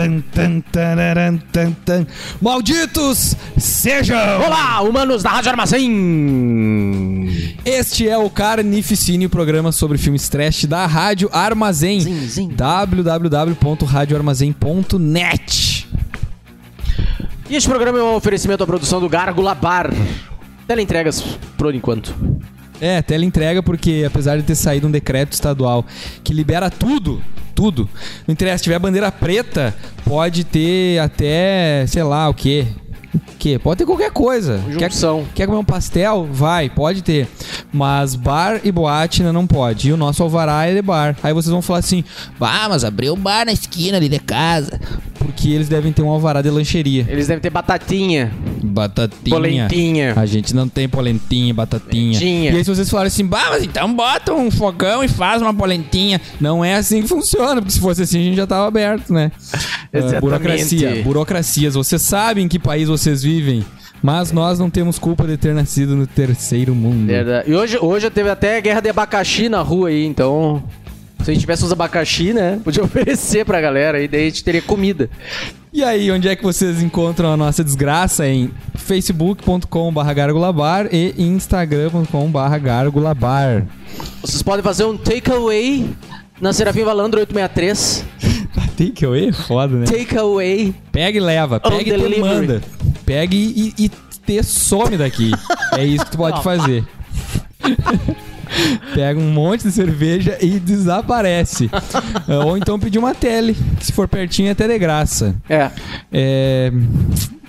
tan, tan, tan, tararan, tan, tan. Malditos sejam! Olá, humanos da Rádio Armazém! Este é o Carnificínio, programa sobre filmes trash da Rádio Armazém. Zin, zin. www.radioarmazém.net E este programa é um oferecimento à produção do Gárgula Bar. Teleentregas, por enquanto. É, tela entrega porque apesar de ter saído um decreto estadual que libera tudo, tudo, não interessa, se tiver bandeira preta, pode ter até, sei lá, o quê? O quê? Pode ter qualquer coisa. Quer, Junção. quer comer um pastel? Vai, pode ter. Mas bar e boate não pode. E o nosso alvará é de bar. Aí vocês vão falar assim: "Ah, mas abriu um bar na esquina ali de casa". Porque eles devem ter um alvará de lancheria. Eles devem ter batatinha, Batatinha. polentinha. A gente não tem polentinha, batatinha. Polentinha. E aí se vocês falarem assim, bah, mas então bota um fogão e faz uma polentinha. Não é assim que funciona, porque se fosse assim a gente já tava aberto, né? Ah, Exatamente. burocracia, burocracias. Vocês sabem em que país vocês vivem, mas nós não temos culpa de ter nascido no terceiro mundo. Verdade. E hoje, hoje teve até guerra de abacaxi na rua aí, então. Se a gente tivesse os abacaxi, né? Podia oferecer pra galera aí, daí a gente teria comida. E aí, onde é que vocês encontram a nossa desgraça? Em facebook.com.br gargulabar e instagram.com.br gargulabar. Vocês podem fazer um takeaway na Serafim Valandro 863. Takeaway é foda, né? Takeaway. Pega e leva, pega e delivery. manda. Pega e, e, e te some daqui. é isso que tu pode fazer. Pega um monte de cerveja e desaparece. É, Ou então pedir uma tele. que Se for pertinho, é até de graça. É. É,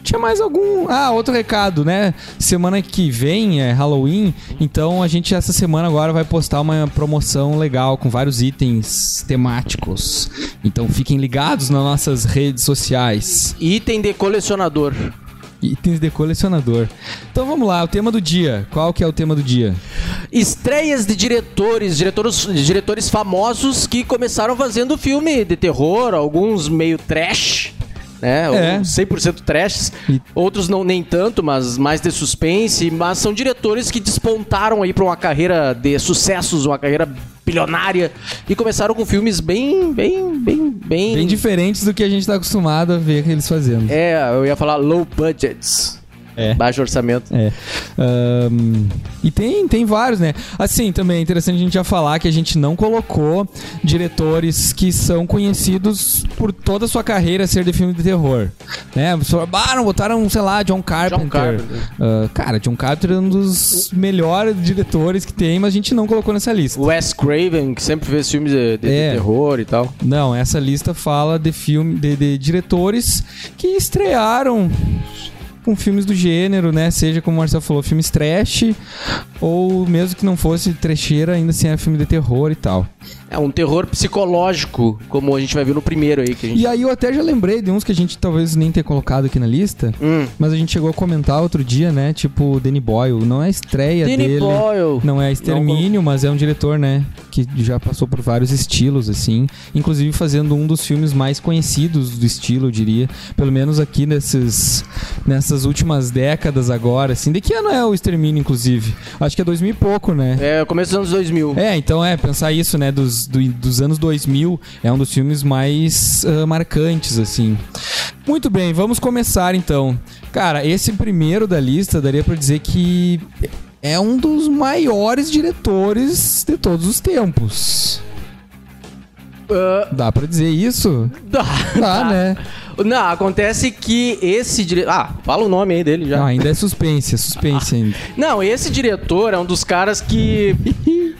Tinha mais algum. Ah, outro recado, né? Semana que vem é Halloween, então a gente essa semana agora vai postar uma promoção legal com vários itens temáticos. Então fiquem ligados nas nossas redes sociais. Item de colecionador. Itens de colecionador. Então vamos lá, o tema do dia. Qual que é o tema do dia? Estreias de diretores, diretores, diretores famosos que começaram fazendo filme de terror, alguns meio trash, né? É. Alguns 100% trash, E- outros não nem tanto, mas mais de suspense, mas são diretores que despontaram aí pra uma carreira de sucessos, uma carreira bilionária e começaram com filmes bem, bem, bem, bem, Bem diferentes do que a gente tá acostumado a ver eles fazendo. É, eu ia falar low budgets. É. Baixo orçamento. É. Ahn, e tem, tem vários, né? Assim, também é interessante a gente já falar que a gente não colocou diretores que são conhecidos por toda a sua carreira ser de filme de terror. Né? Ah, não botaram, sei lá, John Carpenter. Carpenter. Ah, cara, John Carpenter é um dos melhores diretores que tem, mas a gente não colocou nessa lista. Wes Craven, que sempre fez filmes de, de- de É. terror e tal. Não, essa lista fala de filme de, de diretores que estrearam com filmes do gênero, né? Seja como o Marcelo falou, filmes trash ou mesmo que não fosse trecheira, ainda assim é filme de terror e tal. É um terror psicológico, como a gente vai ver no primeiro aí que a gente. E aí eu até já lembrei de uns que a gente talvez nem tenha colocado aqui na lista, Hum. mas a gente chegou a comentar outro dia, né? Tipo Danny Boyle, não é a estreia Danny dele. Boyle. Não é Extermínio, mas é um diretor, né? Que já passou por vários estilos, assim. Inclusive fazendo um dos filmes mais conhecidos do estilo, eu diria. Pelo menos aqui nesses, nessas últimas décadas agora, assim. De que ano é o Extermínio, inclusive? Acho que é 2000 e pouco, né? É, começo dos anos 2000. É, então é, pensar isso, né, dos, do- dos anos 2000, é um dos filmes mais ah, marcantes, assim. Muito bem, vamos começar então. Cara, esse primeiro da lista daria pra dizer que é um dos maiores diretores de todos os tempos. Ah, Dá pra dizer isso? dá, Dá, né? Não, acontece que esse diretor. Ah, fala o nome aí dele já. Não, ainda é suspense, é suspense ainda. Não, esse diretor é um dos caras que.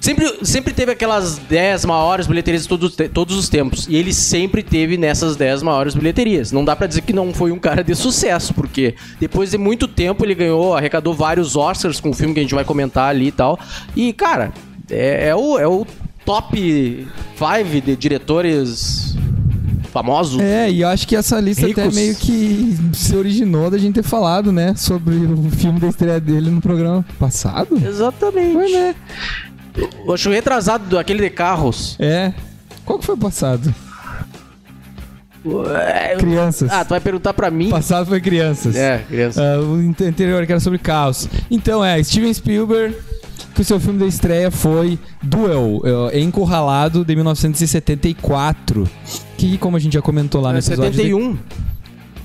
Sempre, sempre teve aquelas 10 maiores bilheterias de todos, todos os tempos. E ele sempre teve nessas 10 maiores bilheterias. Não dá pra dizer que não foi um cara de sucesso, porque depois de muito tempo ele ganhou, arrecadou vários Oscars com o filme que a gente vai comentar ali e tal. E, cara, é, é o, é o top 5 de diretores famosos. É, e eu acho que essa lista até Ricos. meio que se originou da gente ter falado, né, sobre o filme da estreia dele no programa passado. Exatamente. Foi, né? Eu acho retrasado do- aquele de carros. É. Qual que foi o passado? É, eu- Crianças. Ah, tu vai perguntar pra mim? Passado foi crianças. É, criança. Ah, o ante- anterior que era sobre caos. Então é, Steven Spielberg. Que o seu filme da estreia foi Duel, é, Encurralado, de 1974. Que, como a gente já comentou lá no É episódio... 71.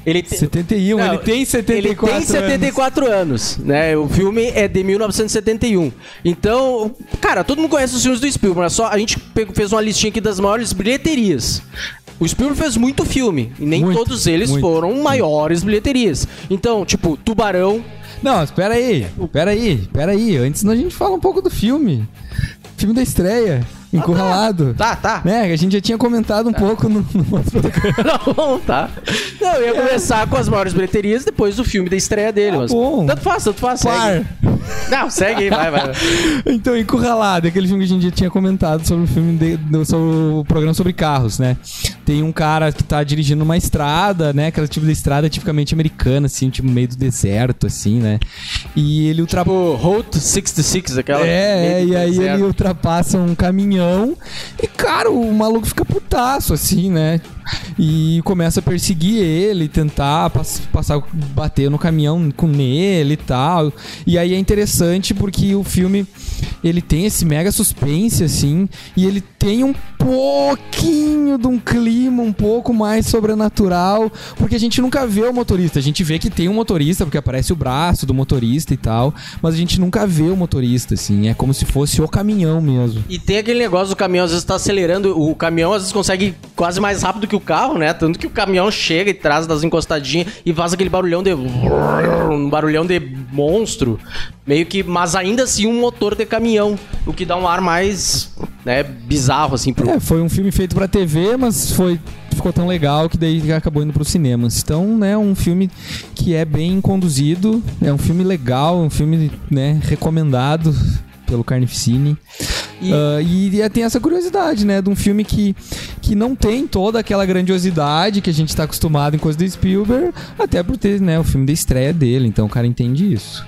Ele tem, 71, Não, ele tem 74 ele tem 74 anos. né? O filme é de 1971. Então, cara, todo mundo conhece os filmes do Spielberg. Só a gente fez uma listinha aqui das maiores bilheterias. O Spielberg fez muito filme e nem Muito, todos eles muito. foram maiores bilheterias. Então, tipo, Tubarão, Não, espera aí, espera aí, espera aí. Antes a gente fala um pouco do filme. Filme da estreia, Encurralado. tá, tá. Né, a gente já tinha comentado um pouco no, no outro programa. Não, tá. Não, eu ia começar com as maiores bilheterias depois do filme da estreia dele. Tá mas bom. Tanto faz, tanto faz. Par. Segue. Não, segue aí, vai, vai. Então, Encurralado, aquele filme que a gente já tinha comentado sobre o filme de- do- sobre o programa sobre carros, né? Tem um cara que tá dirigindo uma estrada, né? Aquela tipo de estrada tipicamente americana, assim, tipo meio do deserto, assim, né? E ele ultrapassa. Tipo, Route 66, aquela. É, é, e aí deserto. ele ultrapassa um caminhão e, cara, o maluco fica putaço, assim, né? E começa a perseguir ele, tentar pass- passar, bater no caminhão com nele e tal. E aí é interessante porque o filme, ele tem esse mega suspense, assim, e ele tem um pouquinho de um clima um pouco mais sobrenatural, porque a gente nunca vê o motorista. A gente vê que tem um motorista, porque aparece o braço do motorista e tal, mas a gente nunca vê o motorista, assim. É como se fosse o caminhão mesmo. E tem aquele negócio do caminhão, às vezes tá acelerando, o caminhão às vezes consegue quase mais rápido que o carro, né? Tanto que o caminhão chega e traz das encostadinhas e faz aquele barulhão de. Um barulhão de monstro. Meio que. Mas ainda assim um motor de caminhão. O que dá um ar mais. né, bizarro, assim, pro. É, foi um filme feito pra TV, mas foi ficou tão legal que daí acabou indo pros cinemas. Então, né, um filme que é bem conduzido, é um filme legal, um filme, né, recomendado pelo Carnificine. E- Ah, E, tem essa curiosidade, né, de um filme que, que não tem toda aquela grandiosidade que a gente tá acostumado em coisa do Spielberg, até por ter, né, o filme da estreia dele, então o cara entende isso.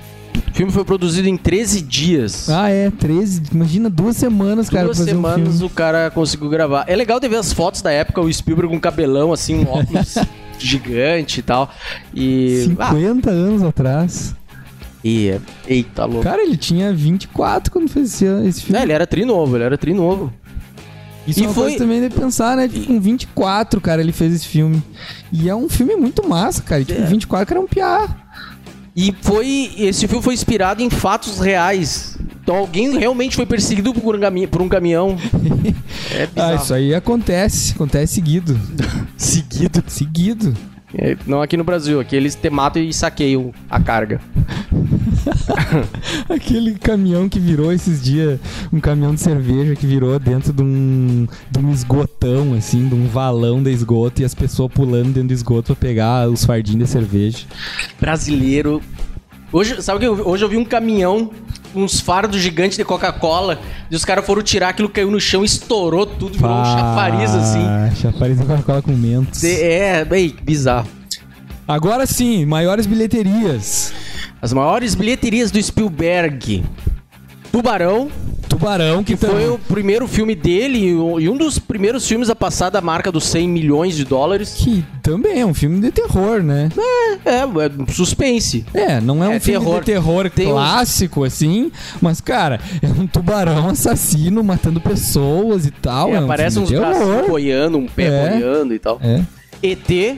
O filme foi produzido em 13 dias. Ah, é, 13, imagina duas semanas, cara, Duas um semanas filme. o cara conseguiu gravar. É legal de ver as fotos da época, o Spielberg com cabelão, assim, um óculos gigante e tal. E. Ah, 50 anos atrás. Eita, louco. Cara, ele tinha 24 quando fez esse, esse filme. É, ele era trinovo, ele era trinovo. Isso e é uma foi- coisa também de pensar, né? Tipo, com 24, cara, ele fez esse filme. E é um filme muito massa, cara. E, tipo, É. 24 era um piá. E foi. Esse filme foi inspirado em fatos reais. Então alguém realmente foi perseguido por um, cami- por um caminhão. É Ah, bizarro. isso aí acontece. Acontece seguido. Seguido. Seguido. É, não aqui no Brasil, aqui eles te matam e saqueiam a carga. Aquele caminhão que virou esses dias, um caminhão de cerveja que virou dentro de um, de um esgotão, assim, de um valão de esgoto e as pessoas pulando dentro do esgoto pra pegar os fardinhos de cerveja. Brasileiro. Hoje, sabe o que eu vi? Hoje eu vi um caminhão, uns fardos gigantes de Coca-Cola, e os caras foram tirar aquilo, caiu no chão, estourou tudo, virou um chafariz assim. Chafariz da Coca-Cola com mentos. De- É, bem, bizarro. Agora sim, maiores bilheterias. As maiores bilheterias do Spielberg. Tubarão, Tubarão, que, que foi o primeiro filme dele e um dos primeiros filmes a passar da marca dos 100 milhões de dólares. Que também é um filme de terror, né? É, é suspense. É, não é um É filme terror. de terror Tem uns- clássico, assim, mas, cara, é um tubarão assassino matando pessoas e tal. É, É, um aparece uns braços boiando, um pé É. boiando e tal. É. ET,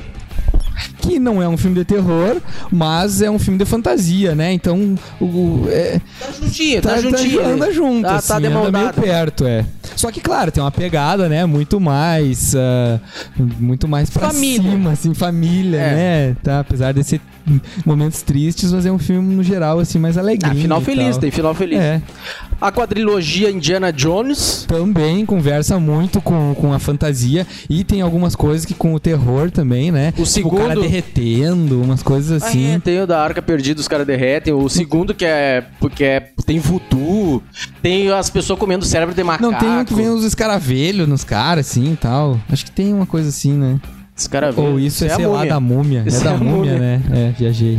Que não é um filme de terror, mas é um filme de fantasia, né? Então, o, é, tá juntinho, tá, tá, juntinho. tá, anda junto, Tá, assim, tá de mão anda meio perto, é. Só que, claro, tem uma pegada, né? Muito mais, ah, muito mais pra Família. cima, assim, família, É. né? Tá, apesar de ser momentos tristes, mas é um filme, no geral, assim, mais alegre. Ah, final feliz, tem final feliz. É. A quadrilogia Indiana Jones. Também conversa muito com, com a fantasia e tem algumas coisas que com o terror também, né? O Tipo, o cara segundo- derretendo, umas coisas Ah, assim. é, tem o da Arca Perdida, os caras derretem. O segundo que é. Porque é, tem voodoo. Tem as pessoas comendo cérebro de macaco. Não, tem um que vem os escaravelhos nos caras, assim e tal. Acho que tem uma coisa assim, né? Esse cara Ou isso é, a sei lá, múmia. da múmia. Isso é da é múmia, múmia. né? É, viajei.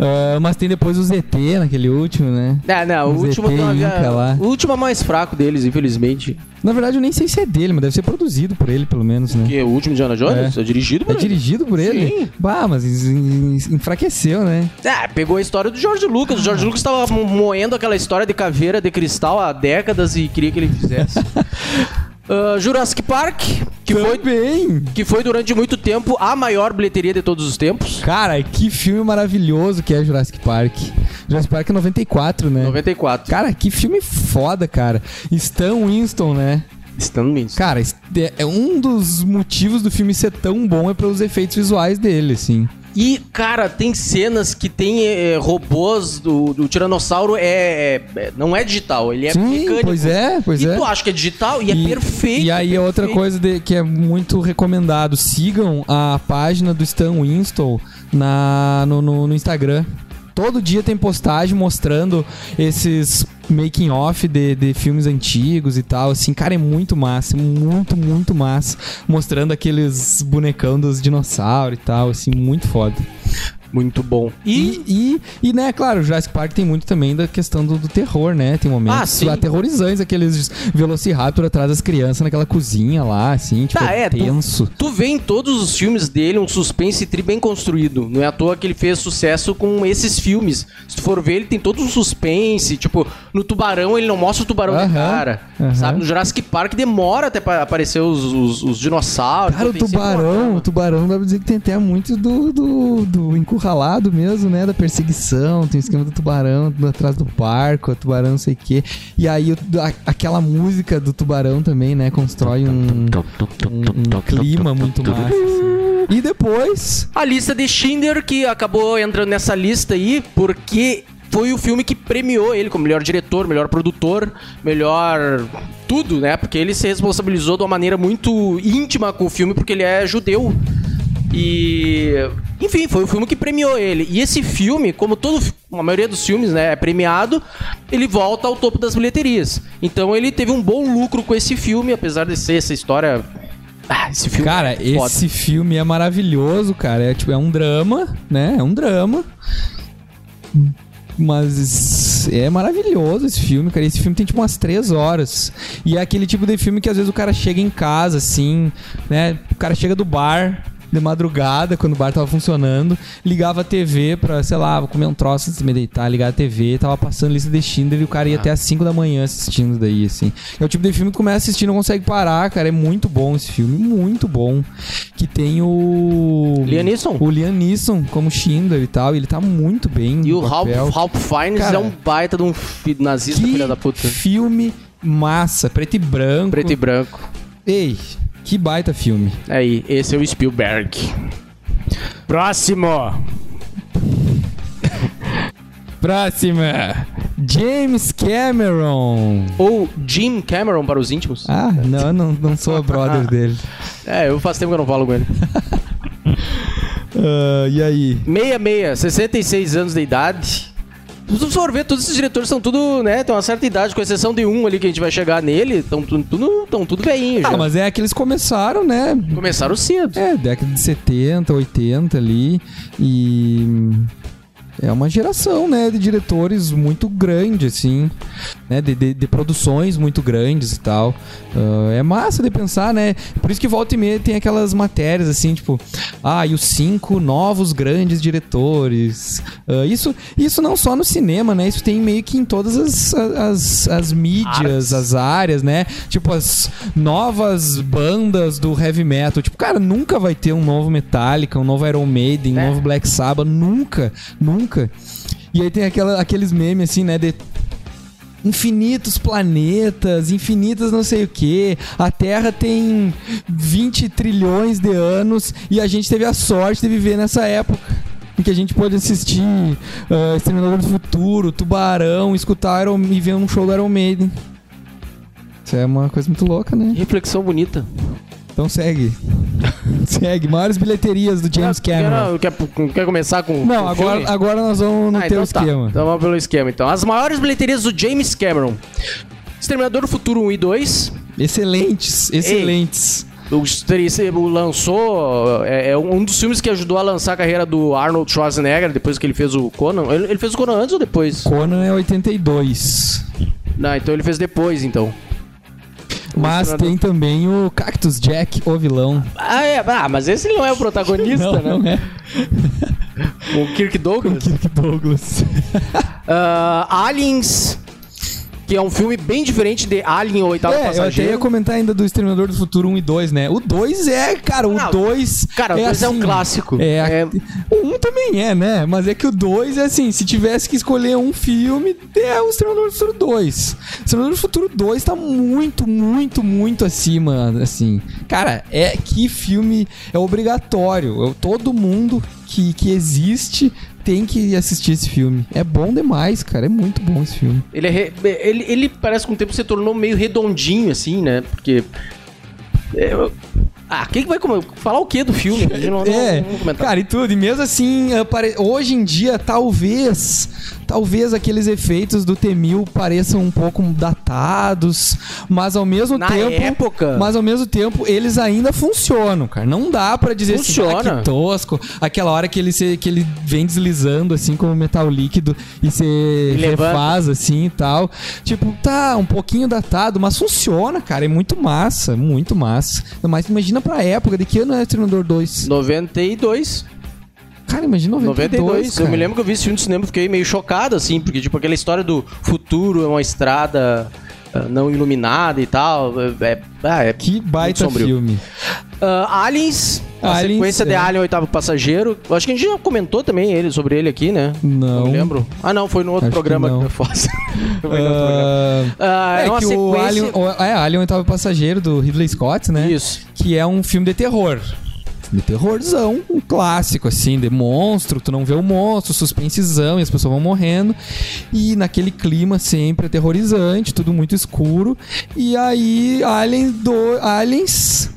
Ah, mas tem depois o ZT naquele último, né? É, não, o O último, ZT não, Inca lá. o último é mais fraco deles, infelizmente. Na verdade, eu nem sei se é dele, mas deve ser produzido por ele, pelo menos, né? Que o último Indiana Jones é, dirigido por É ele. dirigido por ele? Sim. Bah, mas en- en- enfraqueceu, né? É, pegou a história do George Lucas. O George Lucas tava mo- moendo aquela história de caveira de cristal há décadas e queria que ele fizesse. Ah, Jurassic Park, que foi, Também! que foi durante muito tempo a maior bilheteria de todos os tempos. Cara, que filme maravilhoso que é Jurassic Park. Jurassic Park é 94, né? 94. Cara, que filme foda, cara. Stan Winston, né? Stan Winston. Cara, é é um dos motivos do filme ser tão bom é pelos efeitos visuais dele, assim. E, cara, tem cenas que tem eh, robôs do, do Tiranossauro, é, é- é- não é digital, ele é Sim, mecânico. pois é, pois e é. tu acha que é digital e, é perfeito. E aí é outra perfeito. coisa de- que é muito recomendado. Sigam a página do Stan Winston na, no, no- no Instagram. Todo dia tem postagem mostrando esses making off de, de filmes antigos e tal. Assim, cara, é muito massa, muito, muito massa. Mostrando aqueles bonecão dos dinossauros e tal, assim, muito foda. Muito bom. E, E, e, e, né, claro, o Jurassic Park tem muito também da questão do, do terror, né? Tem momentos Ah, sim. aterrorizantes, aqueles Velociraptor atrás das crianças naquela cozinha lá, assim, tipo, Tá, é, tu- tenso. tu vê em todos os filmes dele um suspense tri bem construído. Não é à toa que ele fez sucesso com esses filmes. Se tu for ver, ele tem todo um suspense. Tipo, no Tubarão ele não mostra o tubarão de Aham, cara. aham. Sabe? No Jurassic Park demora até pra aparecer os, os- os dinossauros. Cara, o tubarão, o tubarão dá pra dizer que tem até muito do, do, do encurralado mesmo, né? Da perseguição, tem o esquema do tubarão atrás do barco, o tubarão não sei o quê. E aí a- aquela música do tubarão também, né? Constrói um, um, um clima muito massa. assim. E depois, A lista de Schindler, que acabou entrando nessa lista aí, porque foi o filme que premiou ele como melhor diretor, melhor produtor, melhor tudo, né? Porque ele se responsabilizou de uma maneira muito íntima com o filme, porque ele é judeu. E. Enfim, foi o filme que premiou ele. E esse filme, como todo, a maioria dos filmes, né, é premiado, ele volta ao topo das bilheterias. Então ele teve um bom lucro com esse filme, apesar de ser essa história. Ah, esse filme. Cara, é esse filme é maravilhoso, cara. É tipo, é um drama, né? É um drama. Mas é maravilhoso esse filme, cara. Esse filme tem tipo umas três horas. E é aquele tipo de filme que às vezes o cara chega em casa, assim, né? O cara chega do bar de madrugada, quando o bar tava funcionando, ligava a TV pra, sei lá, vou comer um troço antes de me deitar, ligar a TV, tava passando lista de Schindler e o cara ia até às 5 da manhã assistindo daí, assim. É o tipo de filme que começa a assistir e não consegue parar, cara. É muito bom esse filme, muito bom. Que tem o... Liam Neeson. O Liam Neeson como Schindler e tal, e ele tá muito bem E o Ralph. Ralph Fiennes Cara, é um baita de um nazista, filha da puta. filme massa, preto e branco. Preto e branco. Ei, que baita filme. Aí, esse é o Spielberg. Próximo! Próxima. James Cameron. Ou Jim Cameron para os íntimos. Ah, não, não, não sou a brother dele. É, eu faço tempo que eu não falo com ele. Ah, e aí? 66, 66 anos de idade. Se for ver, todos esses diretores são tudo, né? Tem uma certa idade, com exceção de um ali que a gente vai chegar nele. Estão tudo, tão tudo velhinho já. Ah, mas é que eles começaram, né? Começaram cedo. É, década de 70, 80 ali. E. É uma geração, né, de diretores muito grande, assim, né, de, de, de produções muito grandes e tal. Ah, é massa de pensar, né? Por isso que volta e meia tem aquelas matérias, assim, tipo, ah, e os cinco novos grandes diretores. Ah, isso, isso não só no cinema, né? Isso tem meio que em todas as, as, as mídias, Artes. as áreas, né? Tipo, as novas bandas do heavy metal. Tipo, cara, nunca vai ter um novo Metallica, um novo Iron Maiden, um É. novo Black Sabbath. Nunca, nunca. E aí tem aquela, aqueles memes, assim, né? De infinitos planetas, infinitas não sei o que. A Terra tem 20 trilhões de anos e a gente teve a sorte de viver nessa época. Em que a gente pôde assistir uh, Exterminador do Futuro, Tubarão, escutar Iron, e ver um show do Iron Maiden. Isso é uma coisa muito louca, né? Reflexão bonita. Então segue. segue. Maiores bilheterias do James Cameron. Quer, quer, quer começar com. Não, com agora, filme? agora nós vamos no Ah, teu então tá. esquema. Então vamos pelo esquema. Então, as maiores bilheterias do James Cameron: Exterminador do Futuro 1 e 2, Excelentes, excelentes. o, o lançou. É, é, um dos filmes que ajudou a lançar a carreira do Arnold Schwarzenegger depois que ele fez o Conan. Ele, ele fez o Conan antes ou depois? Conan é 82. Não, então ele fez depois, então. Mas tem também o Cactus Jack, o vilão. Ah, é. Ah, mas esse não é o protagonista, não, né? Não é. O Kirk Douglas. O Kirk Douglas. uh, Aliens que é um filme bem diferente de Alien, o oitavo é, passageiro. Eu até ia comentar ainda do Exterminador do Futuro 1 e 2, né? O 2 é, cara, o 2... Cara, o 2 é, assim, é, um clássico. É, é... O 1 também é, né? Mas é que o 2 é assim, se tivesse que escolher um filme, é o Exterminador do Futuro 2. O Exterminador do Futuro 2 tá muito, muito, muito acima, assim. Cara, é que filme é obrigatório. Eu, todo mundo que, que existe tem que assistir esse filme. É bom demais, cara. É muito bom esse filme. Ele, é re... ele, ele parece que com o tempo se tornou meio redondinho, assim, né? Porque. É... Ah, quem vai falar o que do filme? Não, é, não, cara, e tudo. E mesmo assim, hoje em dia, talvez talvez aqueles efeitos do T-1000 pareçam um pouco datados, mas ao mesmo Na tempo, época, mas ao mesmo tempo eles ainda funcionam, cara. Não dá para dizer Funciona. assim, ah, que tosco. Aquela hora que ele se, que ele vem deslizando assim como metal líquido e se refaz assim e tal. Tipo, tá um pouquinho datado, mas funciona, cara. É muito massa, muito massa. Mas imagina pra época, de que ano é Exterminador 2? 92. Cara, imagina 92, 92 cara. Eu me lembro que eu vi esse filme de cinema e fiquei meio chocado, assim, porque, tipo, aquela história do futuro é uma estrada uh, não iluminada e tal. É, é, ah, é que baita filme. Uh, Aliens, a Aliens, sequência é. de Alien, Oitavo Passageiro. Acho que a gente já comentou também ele, sobre ele aqui, né? Não. Não lembro. Ah, não, foi no outro Acho programa que, que eu faço. uh, é, é que sequência... o Alien, o, é, Alien, Oitavo Passageiro, do Ridley Scott, né? Isso. Que é um filme de terror de terrorzão, um clássico, assim, de monstro, tu não vê o monstro, suspensezão e as pessoas vão morrendo. E naquele clima sempre aterrorizante, tudo muito escuro. E aí, aliens do. Aliens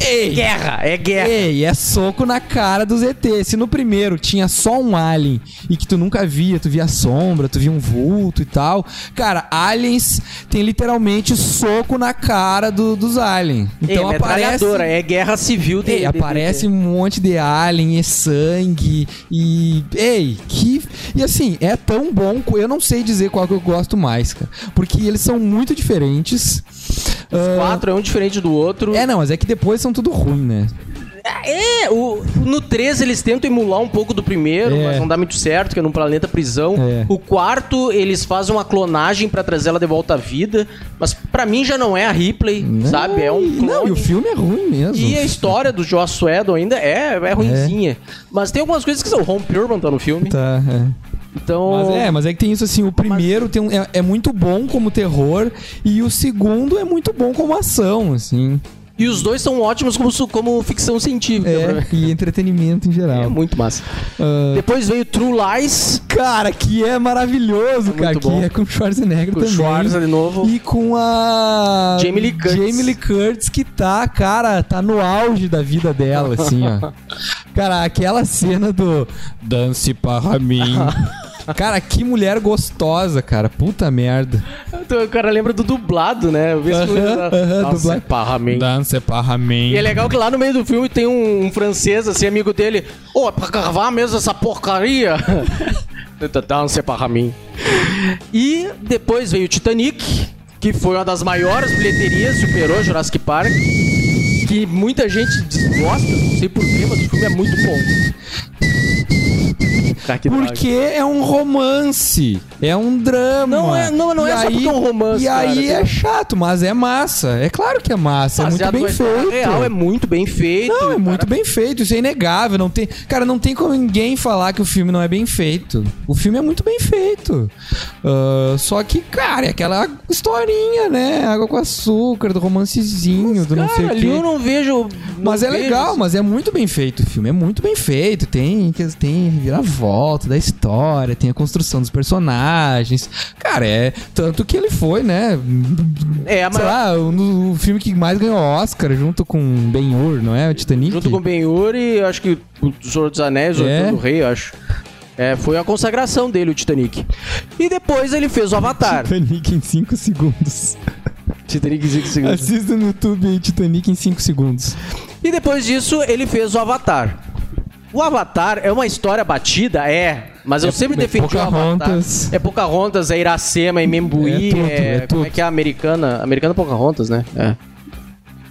Ei, guerra, é guerra. Ei, é soco na cara dos ET. Se no primeiro tinha só um alien e que tu nunca via, tu via sombra, tu via um vulto e tal. Cara, aliens tem literalmente soco na cara do, dos aliens. Então Ei, aparece. É guerra civil dele. Ei, aparece um monte de alien e sangue. E. Ei, que. E assim, é tão bom. Eu não sei dizer qual que eu gosto mais, cara. Porque eles são muito diferentes. Os uh... quatro é um diferente do outro. É, não, mas é que depois são tudo ruim, né? É, o, no 3 eles tentam emular um pouco do primeiro, é. mas não dá muito certo, que é num planeta prisão. É. O quarto, eles fazem uma clonagem para trazer ela de volta à vida, mas para mim já não é a Ripley, não, sabe? É um clone. Não, e o filme é ruim mesmo. E a história do Joss Whedon ainda é, é ruimzinha. É. Mas tem algumas coisas que são. O Home Purman tá no filme. Tá, é. Então... Mas é, mas é que tem isso assim, o primeiro mas... tem um, é, é muito bom como terror e o segundo é muito bom como ação, assim. E os dois são ótimos como, como ficção científica. É, e entretenimento em geral. É muito massa. Uh... Depois veio True Lies. Cara, que é maravilhoso, é cara. Que é com o Schwarzenegger com também. Com Schwarzenegger de novo. E com a... Jamie Lee Curtis. Jamie Lee Curtis, que tá, cara, tá no auge da vida dela, assim, ó. cara, aquela cena do... Dance para mim. Cara, que mulher gostosa, cara. Puta merda. Então, o cara lembra do dublado, né? Eu vi uh -huh, Dança Parramin. Dança Parramin. E é legal que lá no meio do filme tem um, um francês, assim, amigo dele. Ô, oh, é pra gravar mesmo essa porcaria? Dança Parramin. E depois veio o Titanic, que foi uma das maiores bilheterias, superou Jurassic Park. Que muita gente desgosta, não sei porquê, mas o filme é muito bom. Porque é um romance. É um drama. Não é, não, não é só porque é um romance. E cara, aí é chato, mas é massa. É claro que é massa. é muito bem feito. Real é muito bem feito. Não, é muito bem feito. Isso é inegável. Não tem, cara, não tem como ninguém falar que o filme não é bem feito. O filme é muito bem feito. Uh, só que, cara, é aquela historinha, né? Água com açúcar, do romancezinho, mas, do não cara, sei o quê. eu não vejo. Não mas é vejo legal, isso. mas é muito bem feito o filme. É muito bem feito. Tem, tem volta da história, tem a construção dos personagens. Cara, é. Tanto que ele foi, né? É, a Sei lá, o, o filme que mais ganhou Oscar junto com Ben-Hur, não é? O Titanic? Junto com Ben-Hur e acho que o Senhor dos Anéis, é. o Rei, acho. É, foi a consagração dele, o Titanic. E depois ele fez o Avatar. Titanic em 5 segundos. Titanic em 5 segundos. Assista no YouTube aí, Titanic em 5 segundos. E depois disso, ele fez o Avatar. O Avatar é uma história batida? É. Mas eu É- sempre é defendi o Avatar. Pocahontas. É Pocahontas, é Iracema, é Membuí, É tudo, é, é Como tudo. é que é a americana? Americana Pocahontas, né? É.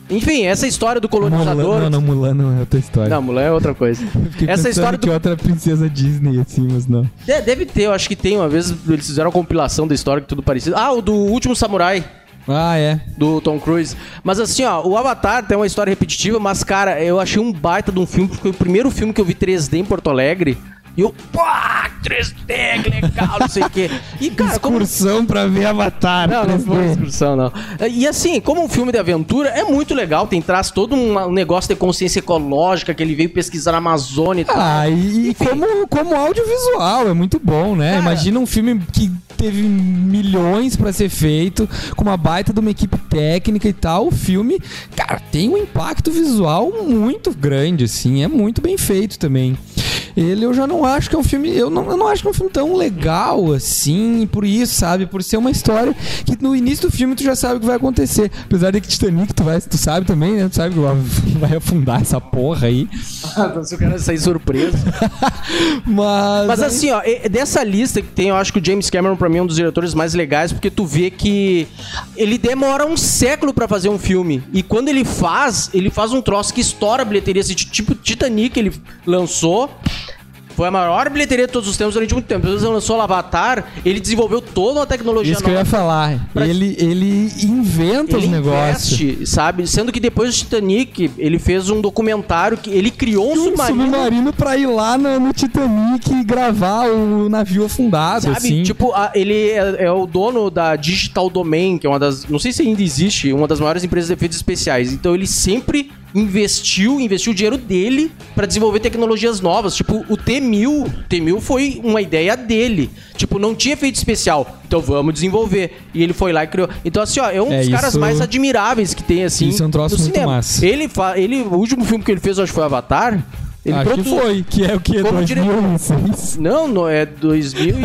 Enfim, essa história do colonizador... Mulan, não, não, Mulan não é outra história. Não, Mulan é outra coisa. Essa história que do... outra princesa Disney, assim, mas não. De- Deve ter, eu acho que tem. Uma vez eles fizeram uma compilação da história que tudo parecido. Ah, o do Último Samurai. Ah, é. do Tom Cruise. Mas assim, ó, o Avatar tem uma história repetitiva, mas, cara, eu achei um baita de um filme, porque foi o primeiro filme que eu vi 3D em Porto Alegre. E eu, pá, 3D, que legal, não sei o quê. E, cara, como. Excursão pra ver Avatar. Não, não 3D. foi uma excursão, não. E assim, como um filme de aventura, é muito legal. Tem traz todo um negócio de consciência ecológica que ele veio pesquisar na Amazônia e tal. Ah, e, e como, como audiovisual, é muito bom, né? Cara. Imagina um filme que teve milhões pra ser feito, com uma baita de uma equipe técnica e tal. O filme, cara, tem um impacto visual muito grande, assim. É muito bem feito também. Ele eu já não acho que é um filme. Eu não, eu não acho que é um filme tão legal assim, por isso, sabe? Por ser uma história que no início do filme tu já sabe o que vai acontecer. Apesar de que Titanic, tu, vai, tu sabe também, né? Tu sabe que vai- afundar essa porra aí. Se o cara sair surpreso. Mas. Mas assim, ó, dessa lista que tem, eu acho que o James Cameron pra mim é um dos diretores mais legais, porque tu vê que ele demora um século pra fazer um filme. E quando ele faz, ele faz um troço que estoura a bilheteria, tipo Titanic, ele lançou. Foi a maior bilheteria de todos os tempos durante muito tempo. Depois ele lançou o Avatar, ele desenvolveu toda uma tecnologia Isso que eu ia falar. Pra- Ele, ele inventa Ele os negócios. investe, sabe? Sendo que depois do Titanic, ele fez um documentário que ele criou um Um submarino. submarino pra ir lá no, no Titanic e gravar o navio afundado, Sabe, assim. tipo, a- ele é, é o dono da Digital Domain, que é uma das. Não sei se ainda existe, uma das maiores empresas de efeitos especiais. Então ele sempre investiu, investiu o dinheiro dele pra desenvolver tecnologias novas. Tipo, o T-1000. T-1000 foi uma ideia dele. Tipo, não tinha efeito especial. Então vamos desenvolver. E ele foi lá e criou. Então, assim, ó, é um É, dos caras isso- mais admiráveis que tem, assim. Isso é um troço muito cinema. massa. Ele, fa... ele, o último filme que ele fez, acho que foi Avatar. Ele Acho que produ- foi, que é o que? Como 2006? Não, não, é 2000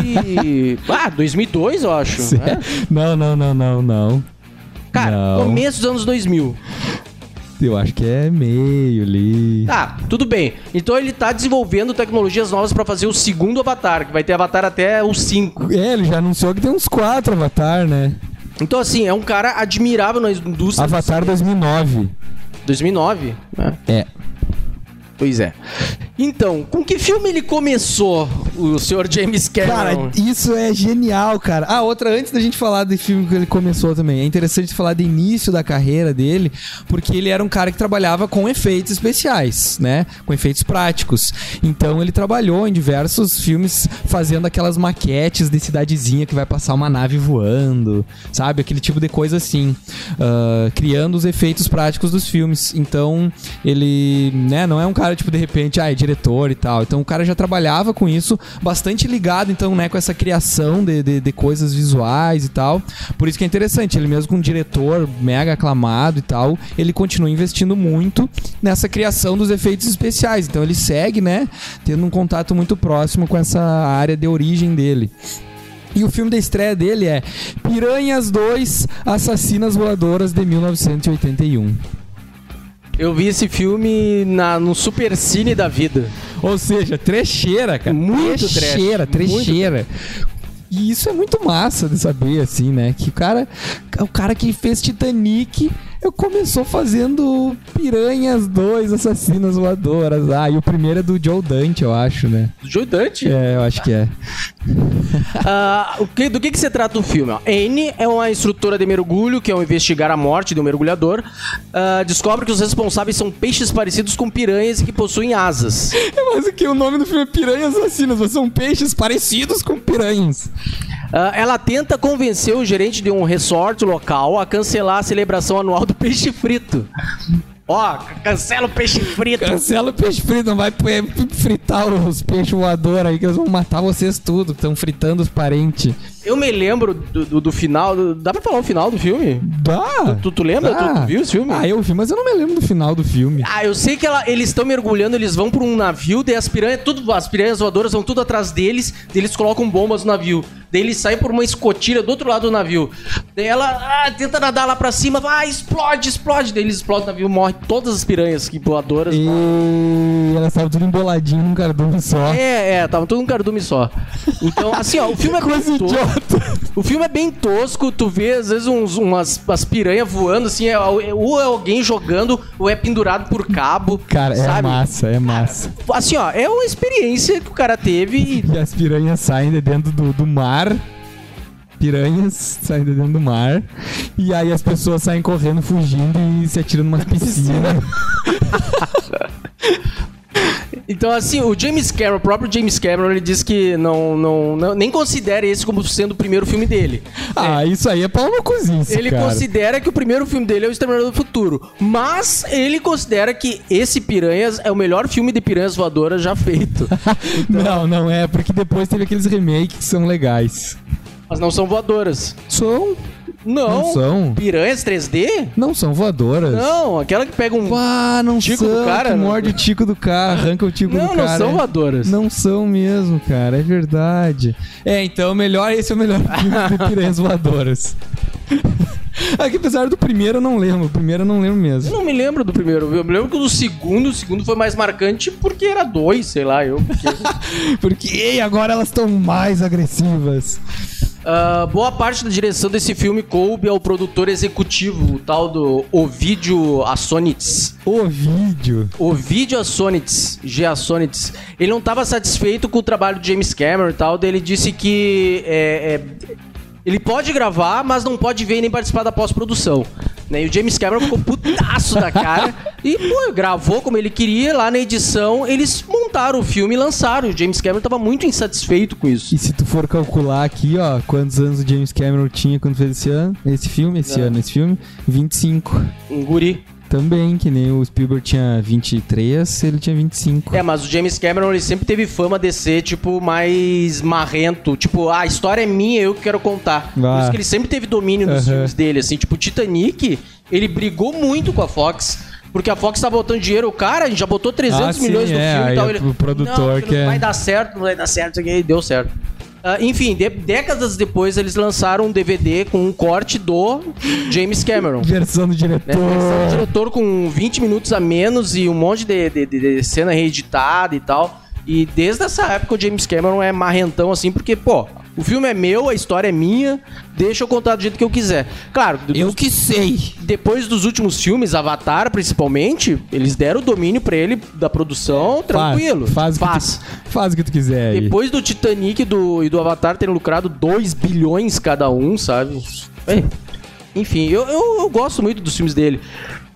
e... ah, 2002, eu acho. Né? Não, não, não, não, não. Cara, Não. começo dos anos 2000. Eu acho que é meio ali. Tá, tudo bem. Então ele tá desenvolvendo tecnologias novas pra fazer o segundo Avatar, que vai ter Avatar até o 5. É, ele já anunciou que tem uns quatro Avatar, né? Então, assim, é um cara admirável na indústria. Avatar 2009. 2009, né? É. Pois é. Então, com que filme ele começou, o senhor James Cameron? Cara, isso é genial, cara. Ah, outra, antes da gente falar do filme que ele começou também, é interessante falar do início da carreira dele, porque ele era um cara que trabalhava com efeitos especiais, né? Com efeitos práticos. Então ele trabalhou em diversos filmes fazendo aquelas maquetes de cidadezinha que vai passar uma nave voando, sabe? Aquele tipo de coisa assim. Ah, criando os efeitos práticos dos filmes. Então, ele, né, não é um cara, tipo, de repente, ah, é diretor e tal. Então, o cara já trabalhava com isso, bastante ligado, então, né, com essa criação de, de, de coisas visuais e tal. Por isso que é interessante, ele mesmo com um diretor mega aclamado e tal, ele continua investindo muito nessa criação dos efeitos especiais. Então, ele segue, né, tendo um contato muito próximo com essa área de origem dele. E o filme da estreia dele é Piranhas 2 Assassinas Voadoras de 1981. Eu vi esse filme na, no Super Cine da vida. Ou seja, trecheira, cara. Muito trecheira, trash, muito trecheira. E isso é muito massa de saber, assim, né? Que o cara, o cara que fez Titanic eu começou fazendo Piranhas 2 Assassinas Voadoras. Ah, e o primeiro é do Joe Dante, eu acho, né? Do Joe Dante. É, eu acho que é. O que- do que, que se trata o filme? Anne é uma instrutora de mergulho que, ao investigar a morte de um mergulhador, ah, descobre que os responsáveis são peixes parecidos com piranhas e que possuem asas. Mas o que? O nome do filme é Piranhas Assassinas, mas são peixes parecidos com piranhas. Ah, ela tenta convencer o gerente de um resort local a cancelar a celebração anual do peixe frito. Ó, cancela o peixe frito. Cancela o peixe frito, não vai fritar os peixes voadores aí que eles vão matar vocês tudo, estão fritando os parentes. Eu me lembro do, do, do final. do- dá pra falar o final do filme? Dá! Tu, tu lembra? Tu- Tu, viu esse filme? Ah, eu vi, mas eu não me lembro do final do filme. Ah, eu sei que ela- eles estão mergulhando, eles vão pra um navio, daí as piranhas, tudo, as piranhas voadoras vão tudo atrás deles, daí eles colocam bombas no navio. Daí eles saem por uma escotilha do outro lado do navio. Daí ela ah, tenta nadar lá pra cima, vai, explode, explode. Daí eles explodem o navio, morre todas as piranhas que voadoras. E ela estava tudo emboladinho num cardume só. É, é, tava tudo um cardume só. Então, assim, ó, o filme é Coisa idiota. O filme é bem tosco, tu vê às vezes uns, umas, umas piranhas voando, assim, é, ou é alguém jogando, ou é pendurado por cabo. Cara, é sabe? massa, é massa. Assim, ó, é uma experiência que o cara teve e E as piranhas saem de dentro do, do mar. Piranhas saem de dentro do mar. E aí as pessoas saem correndo, fugindo e se atiram numa piscina. Então, assim, o James Cameron, o próprio James Cameron, ele diz que não, não, não- nem considera esse como sendo o primeiro filme dele. Ah, isso aí é pau no cozice, Ele cara. considera que o primeiro filme dele é o Exterminador do Futuro. Mas ele considera que esse Piranhas é o melhor filme de piranhas voadoras já feito. Não, não é, porque depois teve aqueles remakes que são legais. Mas não são voadoras. São? Não. Não são. Piranhas 3D? Não são voadoras. Não, aquela que pega um. Ah, não Tico são. do cara, que não. morde o tico do cara, arranca o tico Não, do não cara. são é. voadoras. Não são mesmo, cara, é verdade. É, então melhor, esse é o melhor filme de piranhas voadoras. Aqui, apesar do primeiro, eu não lembro. O primeiro eu não lembro Eu mesmo. não me lembro do primeiro. Eu me lembro que o do segundo, o segundo foi mais marcante porque era dois, sei lá, eu. porque- Porque ei, agora elas estão mais agressivas. Ah, boa parte da direção desse filme coube ao produtor executivo, o tal do Ovidio Assonitz. O vídeo. Ovidio Assonitz, G. Assonitz, ele não estava satisfeito com o trabalho de James Cameron e tal, daí ele disse que é, é, ele pode gravar, mas não pode ver nem participar da pós-produção. Né? E o James Cameron ficou putaço da cara e pô, gravou como ele queria, lá na edição eles montaram o filme e lançaram. O James Cameron estava muito insatisfeito com isso. E se tu for calcular aqui, ó, quantos anos o James Cameron tinha quando fez esse ano, esse filme, esse É. ano, esse filme, 25. Um guri. Também, que nem o Spielberg tinha 23, ele tinha 25. É, mas o James Cameron ele sempre teve fama de ser, tipo, mais marrento. Tipo, ah, a história é minha, eu que quero contar. Por Ah. isso que ele sempre teve domínio nos Aham. filmes dele, assim. Tipo, Titanic, ele brigou muito com a Fox. Porque a Fox tá botando dinheiro, o cara, a gente já botou 300 Ah, sim, milhões no é, filme e tal. o- Ele, o produtor não, que não vai dar certo, não vai dar certo, isso aqui, e deu certo. Ah, enfim, de- décadas depois eles lançaram um DVD com um corte do James Cameron. Versão do Né? diretor. Versão do diretor com 20 minutos a menos e um monte de, de, de- de cena reeditada e tal. E desde essa época o James Cameron é marrentão assim, porque, pô, o filme é meu, a história é minha, deixa eu contar do jeito que eu quiser. Claro, Eu que sei. depois dos últimos filmes, Avatar principalmente, eles deram o domínio pra ele da produção, tranquilo. Faz, faz, faz. O que tu, faz o que tu quiser aí. Depois do Titanic e do, e do Avatar terem lucrado 2 bilhões cada um, sabe? Enfim, eu, eu, eu gosto muito dos filmes dele.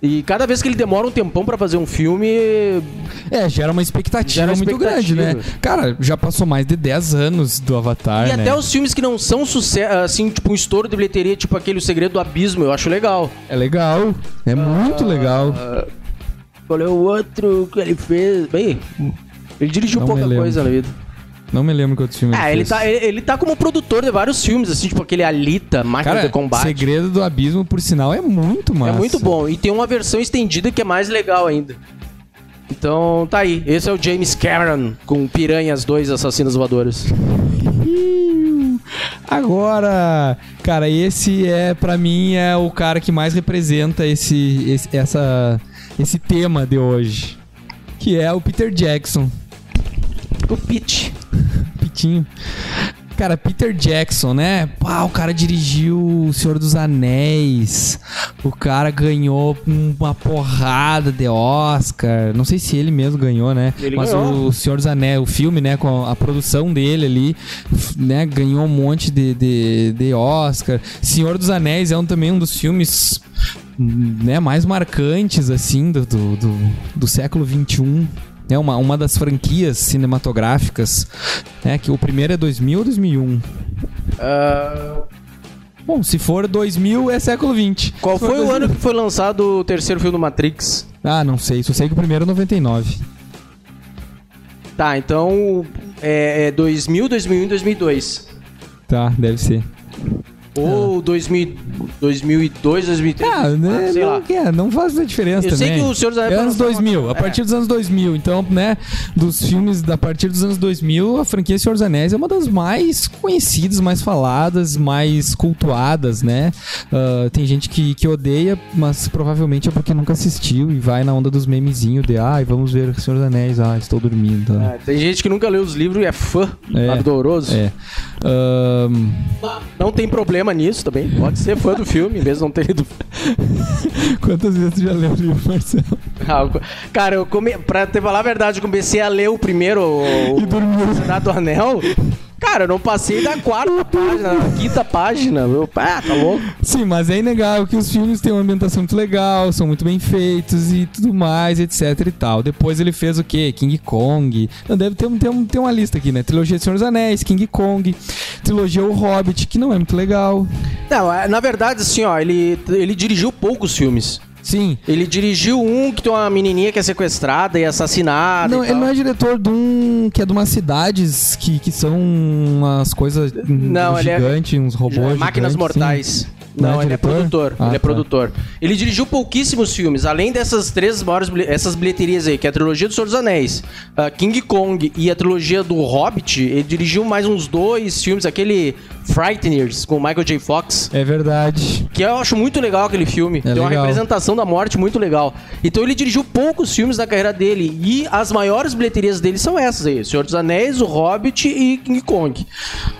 E cada vez que ele demora um tempão pra fazer um filme. É, gera uma expectativa Gera uma muito grande, né? Cara, já passou mais de 10 anos do Avatar, e né? até os filmes que não são sucesso, assim, tipo um estouro de bilheteria, tipo aquele O Segredo do Abismo, eu acho legal. É legal. É muito Ah, legal. Qual é o outro que ele fez? Bem, ele dirigiu Não pouca coisa na vida. Não me lembro que outro filme Ah, ele ele fez. tá, ele, ele tá como produtor de vários filmes, assim, tipo aquele Alita, Máquina Cara, de Combate. Segredo do Abismo, por sinal, é muito É massa. muito bom. E tem uma versão estendida que é mais legal ainda. Então tá aí. Esse é o James Cameron com Piranhas 2 Assassinos Voadores. Agora, cara, esse é pra mim é o cara que mais representa esse, esse essa esse tema de hoje, que é o Peter Jackson. O Pete. Pitinho. Cara, Peter Jackson, né? Pá, o cara dirigiu O Senhor dos Anéis. O cara ganhou uma porrada de Oscar. Não sei se ele mesmo ganhou, né? Ele Mas ganhou. o Senhor dos Anéis, o filme, né? Com a produção dele ali, né? Ganhou um monte de, de, de Oscar. Senhor dos Anéis é um, também um dos filmes né, mais marcantes, assim, do, do, do, do século XXI. É uma, uma das franquias cinematográficas, né? Que o primeiro é 2000 ou 2001? Ah, Bom, se for 2000 é século 20. qual foi o 2000 ano que foi lançado o terceiro filme do Matrix? Ah, não sei. Só sei que o primeiro é 99. Tá, então é, é 2000, 2001 e 2002. Tá, deve ser. Ou 2000, 2002, 2003. Ah, né, sei não, lá. é, não faz muita diferença Eu sei também. que o Senhor dos Anéis É anos lançar uma- 2000, a É. partir dos anos 2000. Então, né, dos filmes da partir dos anos 2000, a franquia Senhor dos Anéis é uma das mais conhecidas, mais faladas, mais cultuadas, né? Ah, tem gente que, que odeia, mas provavelmente é porque nunca assistiu e vai na onda dos memezinhos de, ai, vamos ver Senhor dos Anéis, ah, estou dormindo. É, tem gente que nunca leu os livros e é fã É. ardoroso. É. Ahn, Não tem problema nisso também. Pode ser fã do filme, mesmo não ter lido. quantas vezes tu já leu o livro, Marcelo? Ah, Cara, eu come... pra te falar a verdade, eu comecei a ler o primeiro o... E dormiu. Cidade do Anel. Cara, eu não passei da quarta página, da quinta página. Eu... Ah, tá louco. Sim, mas é inegável que os filmes têm uma ambientação muito legal, são muito bem feitos e tudo mais, etc e tal. Depois ele fez o quê? King Kong. Não, deve ter, ter, ter uma lista aqui, né? Trilogia Senhor dos Anéis, King Kong, trilogia O Hobbit, que não é muito legal. Não, é, na verdade, assim, ó, ele, ele dirigiu poucos filmes. Sim. Ele dirigiu um que tem uma menininha que é sequestrada e assassinada. Não, e ele não é diretor de um. que é de umas cidades que, que são umas coisas Não, ele é- gigantes, uns robôs. Máquinas gigantes, Mortais. sim. Não, Não é ele é produtor. Ah, ele é tá. produtor. Ele dirigiu pouquíssimos filmes, além dessas três maiores essas bilheterias aí, que é a trilogia do Senhor dos Anéis, a King Kong e a trilogia do Hobbit. Ele dirigiu mais uns dois filmes, aquele Frighteners com Michael J. Fox. É verdade. Que eu acho muito legal aquele filme. Tem uma legal. representação da morte muito legal. Então ele dirigiu poucos filmes da carreira dele. E as maiores bilheterias dele são essas aí: Senhor dos Anéis, O Hobbit e King Kong.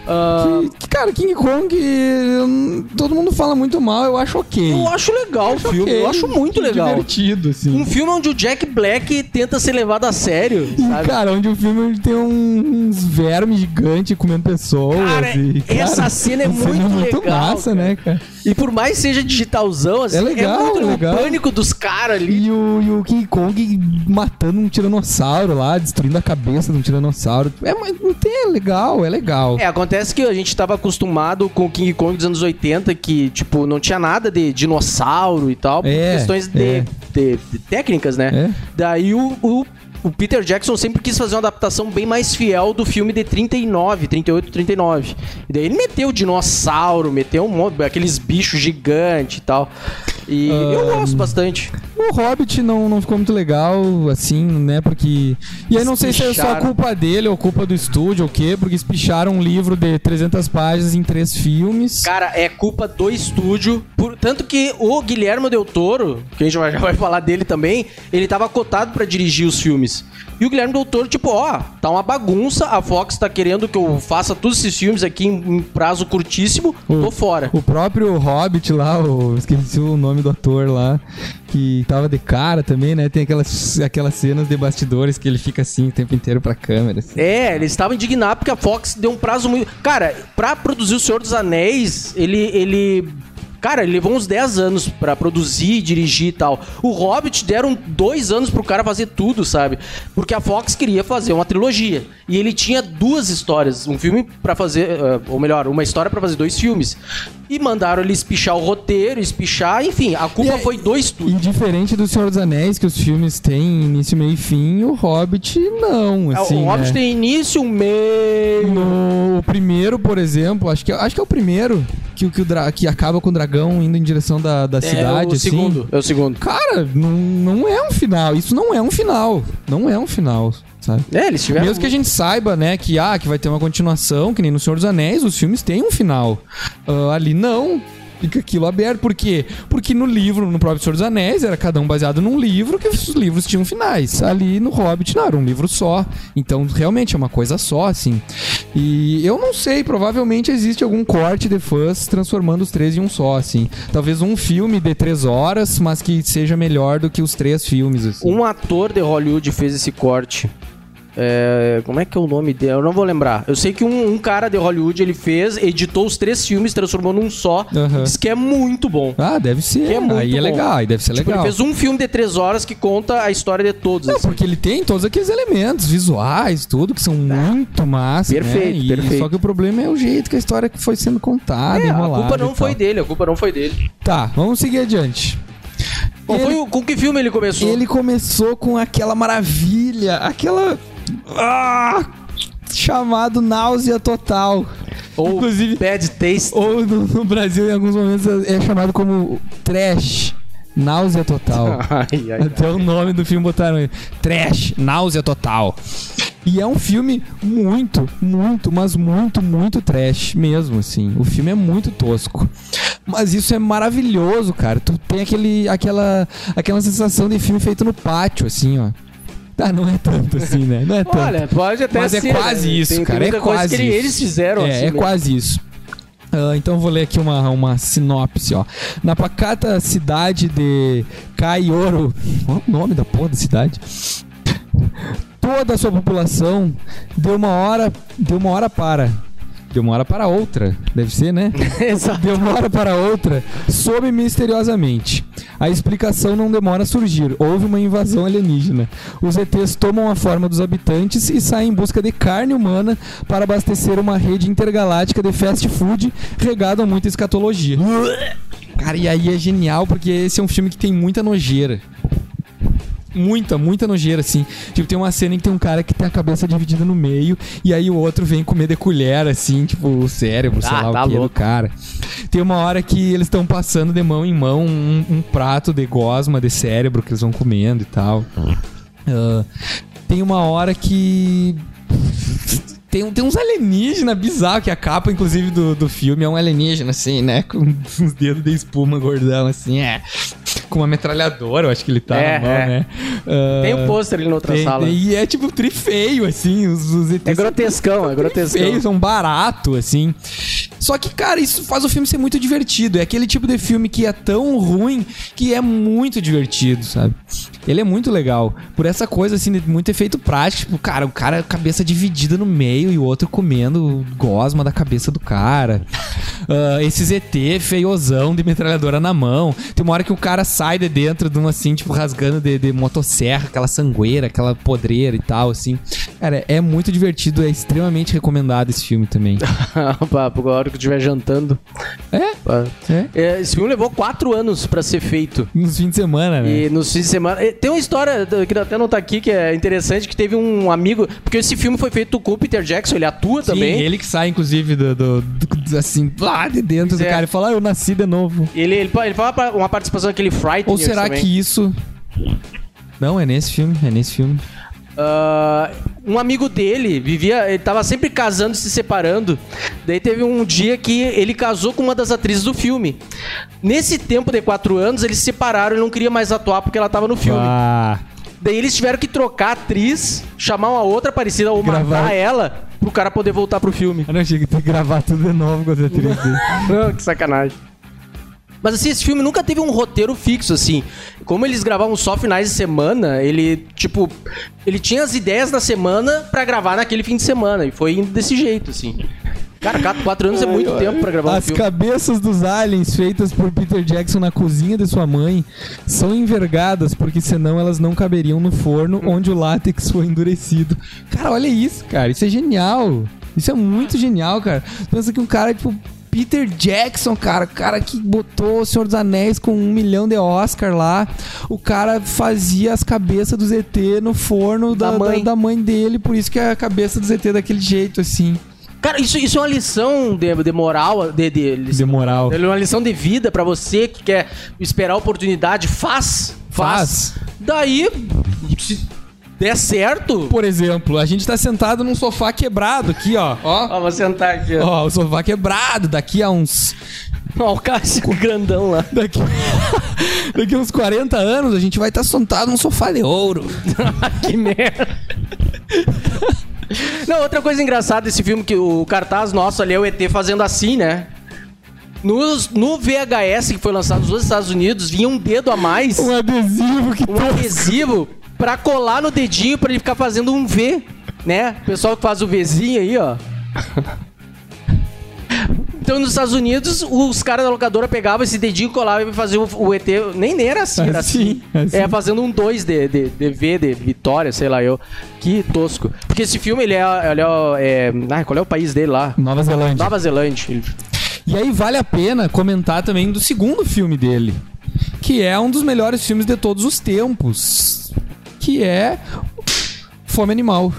Ah, Que- cara, King Kong, eu- todo mundo fala muito mal, eu acho ok. eu acho legal o filme. Ok, Eu acho muito legal. Divertido, assim. Um filme onde o Jack Black tenta ser levado a sério, sabe? cara, onde o filme tem uns vermes gigantes comendo pessoas. Cara, e, essa cena é a muito legal, massa, cara. né, cara? E por mais seja digitalzão, assim, É legal, muito é legal. o pânico dos caras ali. E o, e o King Kong matando um tiranossauro lá, destruindo a cabeça de um tiranossauro. É, mas é legal, é legal. É, acontece que a gente tava acostumado com o King Kong dos anos 80, que, tipo, não tinha nada de dinossauro e tal, por É, questões de, é. de- de técnicas, né? É. Daí o, o, o Peter Jackson sempre quis fazer uma adaptação bem mais fiel do filme de 39, 38, 39. E daí ele meteu dinossauro, meteu um monte, aqueles bichos gigantes e tal. E eu gosto bastante. O Hobbit não, não ficou muito legal, assim, né? Porque. E aí não sei se é só culpa dele ou culpa do estúdio ou o quê, porque espicharam um livro de 300 páginas em três filmes. Cara, é culpa do estúdio. Por, tanto que o Guilherme Del Toro, que a gente já vai falar dele também, ele tava cotado pra dirigir os filmes. E o Guilherme Del Toro, tipo, ó, tá uma bagunça, a Fox tá querendo que eu faça todos esses filmes aqui em, em prazo curtíssimo, tô fora. O próprio Hobbit lá, o, esqueci o nome do ator lá, que tava de cara também, né? Tem aquelas, aquelas cenas de bastidores que ele fica assim o tempo inteiro pra câmera. assim. É, eles estavam indignados porque a Fox deu um prazo muito. Cara, pra produzir O Senhor dos Anéis, ele. ele... Cara, ele levou uns 10 anos pra produzir, dirigir e tal. O Hobbit deram dois anos pro cara fazer tudo, sabe? Porque a Fox queria fazer uma trilogia. E ele tinha duas histórias. Um filme pra fazer. eh, ou melhor, uma história pra fazer dois filmes. E mandaram ele espichar o roteiro, espichar, enfim, a culpa é- foi do estúdio. diferente do Senhor dos Anéis, que os filmes têm início, meio e fim, o Hobbit não, assim, o Hobbit né? tem início, meio. No primeiro, por exemplo, acho que, acho que é o primeiro que, o- que, o dra- que acaba com o dragão indo em direção da, da cidade, é o assim. segundo. É o segundo. Cara, não, não é um final. Isso não é um final. Não é um final, sabe? É, eles tiveram. Mesmo que a gente saiba, né, que, ah, que vai ter uma continuação, que nem no Senhor dos Anéis, os filmes têm um final. Ah, ali não. Fica aquilo aberto. Por quê? Porque no livro, no próprio Senhor dos Anéis, era cada um baseado num livro, que os livros tinham finais. Ali no Hobbit, não, era um livro só. Então, realmente, é uma coisa só, assim. E eu não sei, provavelmente existe algum corte de fãs transformando os três em um só, assim. Talvez um filme de três horas, mas que seja melhor do que os três filmes, assim. Um ator de Hollywood fez esse corte. É, como é que é o nome dele? Eu não vou lembrar. Eu sei que um, um cara de Hollywood ele fez, editou os três filmes, transformou num só. Aham. Diz que é muito bom. Ah, deve ser. É muito aí é bom. legal, aí deve ser Tipo, legal. ele fez um filme de três horas que conta a história de todos. Não, assim. porque ele tem todos aqueles elementos visuais, tudo, que são muito massa. Perfeito, né? Perfeito. Só que o problema é o jeito que a história foi sendo contada, É, a culpa não foi dele, a culpa não foi dele. Tá, vamos seguir adiante. Qual Ele- foi o- com que filme ele começou? Ele começou com aquela maravilha, aquela. Ah, chamado Náusea Total. Ou Inclusive, Bad Taste. ou no, no Brasil, em alguns momentos, é chamado como trash. Náusea total. Ai, ai, ai. Até o nome do filme botaram aí. Trash, náusea total. E é um filme muito, muito, mas muito, muito trash mesmo, assim. O filme é muito tosco. Mas isso é maravilhoso, cara. Tu tem aquele, aquela, aquela sensação de filme feito no pátio, assim, ó. Ah, não é tanto assim, né? Não é tanto. Olha, pode até Mas é ser. quase né? isso, Tem- cara. Tem é quase que isso. eles fizeram É, assim. é mesmo. quase isso. Ah, então vou ler aqui uma, uma sinopse, ó. Na pacata cidade de Caioro. Qual é o nome da porra da cidade? Toda a sua população deu uma hora. Deu uma hora para. Deu uma hora para outra. Deve ser, né? Exato. De uma hora para outra, some misteriosamente. A explicação não demora a surgir. Houve uma invasão alienígena. Os ETs tomam a forma dos habitantes e saem em busca de carne humana para abastecer uma rede intergaláctica de fast food regado a muita escatologia. Cara, e aí é genial porque esse é um filme que tem muita nojeira. Muita, muita nojeira, assim. Tipo, tem uma cena em que tem um cara que tem a cabeça dividida no meio e aí o outro vem comer de colher, assim, tipo, o cérebro, sei Ah, lá tá o que do louco. cara. Tem uma hora que eles estão passando de mão em mão um, um prato de gosma de cérebro que eles vão comendo e tal. Ah, tem uma hora que. Tem, tem uns alienígenas bizarros, que a capa, inclusive, do, do filme é um alienígena, assim, né? Com uns dedos de espuma gordão, assim, é. Com uma metralhadora, eu acho que ele tá É, na mão, é. né? Ah, Tem um pôster ali na outra tem- sala. tem- E é tipo trifeio, assim, os, os ETs É grotescão, é grotescão. feios, são barato, assim. Só que, cara, isso faz o filme ser muito divertido. É aquele tipo de filme que é tão ruim que é muito divertido, sabe? Ele é muito legal. Por essa coisa, assim, de muito efeito prático. Tipo, cara, o cara, cabeça dividida no meio e o outro comendo gosma da cabeça do cara. Ah, esse ZT feiozão de metralhadora na mão. Tem uma hora que o cara sai de dentro de uma, assim, tipo, rasgando de, de motosserra, aquela sangueira, aquela podreira e tal, assim. Cara, é muito divertido, é extremamente recomendado esse filme também. pra, pra hora que eu estiver jantando. É? Pá. É. É, Esse filme levou quatro anos pra ser feito. Nos fins de semana, né? E nos fins de semana. Tem uma história que até não tá aqui que é interessante: que teve um amigo. Porque esse filme foi feito com o Peter Jackson, ele atua Sim, também. ele que sai, inclusive, do, do- do- assim, lá de dentro do É. cara e fala, ah, eu nasci de novo. Ele, ele, ele fala uma participação daquele Fright. Ou será que isso... Não, é nesse filme, é nesse filme. Ah, um amigo dele vivia, ele tava sempre casando e se separando. Daí teve um dia que ele casou com uma das atrizes do filme. Nesse tempo de quatro anos, eles se separaram e não queria mais atuar porque ela tava no filme. Ah, Daí eles tiveram que trocar a atriz, chamar uma outra parecida ou Gravar. matar ela pro cara poder voltar pro filme. eu não achei que gravar tudo de novo com as atrizes. Não, que sacanagem. Mas assim, esse filme nunca teve um roteiro fixo, assim. Como eles gravavam só finais de semana, ele, tipo, ele tinha as ideias da semana pra gravar naquele fim de semana. E foi indo desse jeito, assim. Cara, quatro, anos é muito tempo pra gravar um As filme. cabeças dos aliens feitas por Peter Jackson na cozinha de sua mãe são envergadas porque senão elas não caberiam no forno onde o látex foi endurecido. Cara, olha isso, cara. Isso é genial. Isso é muito genial, cara. Pensa que um cara, tipo, Peter Jackson, cara, o cara que botou o Senhor dos Anéis com um milhão de Oscar lá, o cara fazia as cabeças do ZT no forno da, Da mãe. da, da mãe dele, por isso que é a cabeça do ZT daquele jeito, assim, Cara, isso, isso é uma lição de, de moral, de, de, de moral. é uma lição de vida pra você que quer esperar a oportunidade. Faz! Faz. Daí, se der certo... Por exemplo, a gente tá sentado num sofá quebrado aqui, ó. Ó, Ó, vou sentar aqui, ó. ó o sofá quebrado. Daqui a uns. Ó, o Cássio grandão lá. Daqui, daqui a uns 40 anos a gente vai estar sentado num sofá de ouro. que merda. Não, outra coisa engraçada desse filme, que o cartaz nosso ali é o ET fazendo assim, né? Nos- no VHS que foi lançado nos Estados Unidos, vinha um dedo a mais, Um adesivo que um adesivo, pra colar no dedinho pra ele ficar fazendo um V, né? O pessoal que faz o Vzinho aí, ó. Então, nos Estados Unidos, os caras da locadora pegavam esse dedinho, colavam e faziam o, ET. Nem, nem era assim, era Assim, assim. assim. É, fazendo um 2 de, de, de V, de Vitória, sei lá eu. Que tosco. Porque esse filme, ele é. Ele é, é qual é o país dele lá? Nova Zelândia. Nova Zelândia. E aí vale a pena comentar também do segundo filme dele, que é um dos melhores filmes de todos os tempos, que é Fome Animal.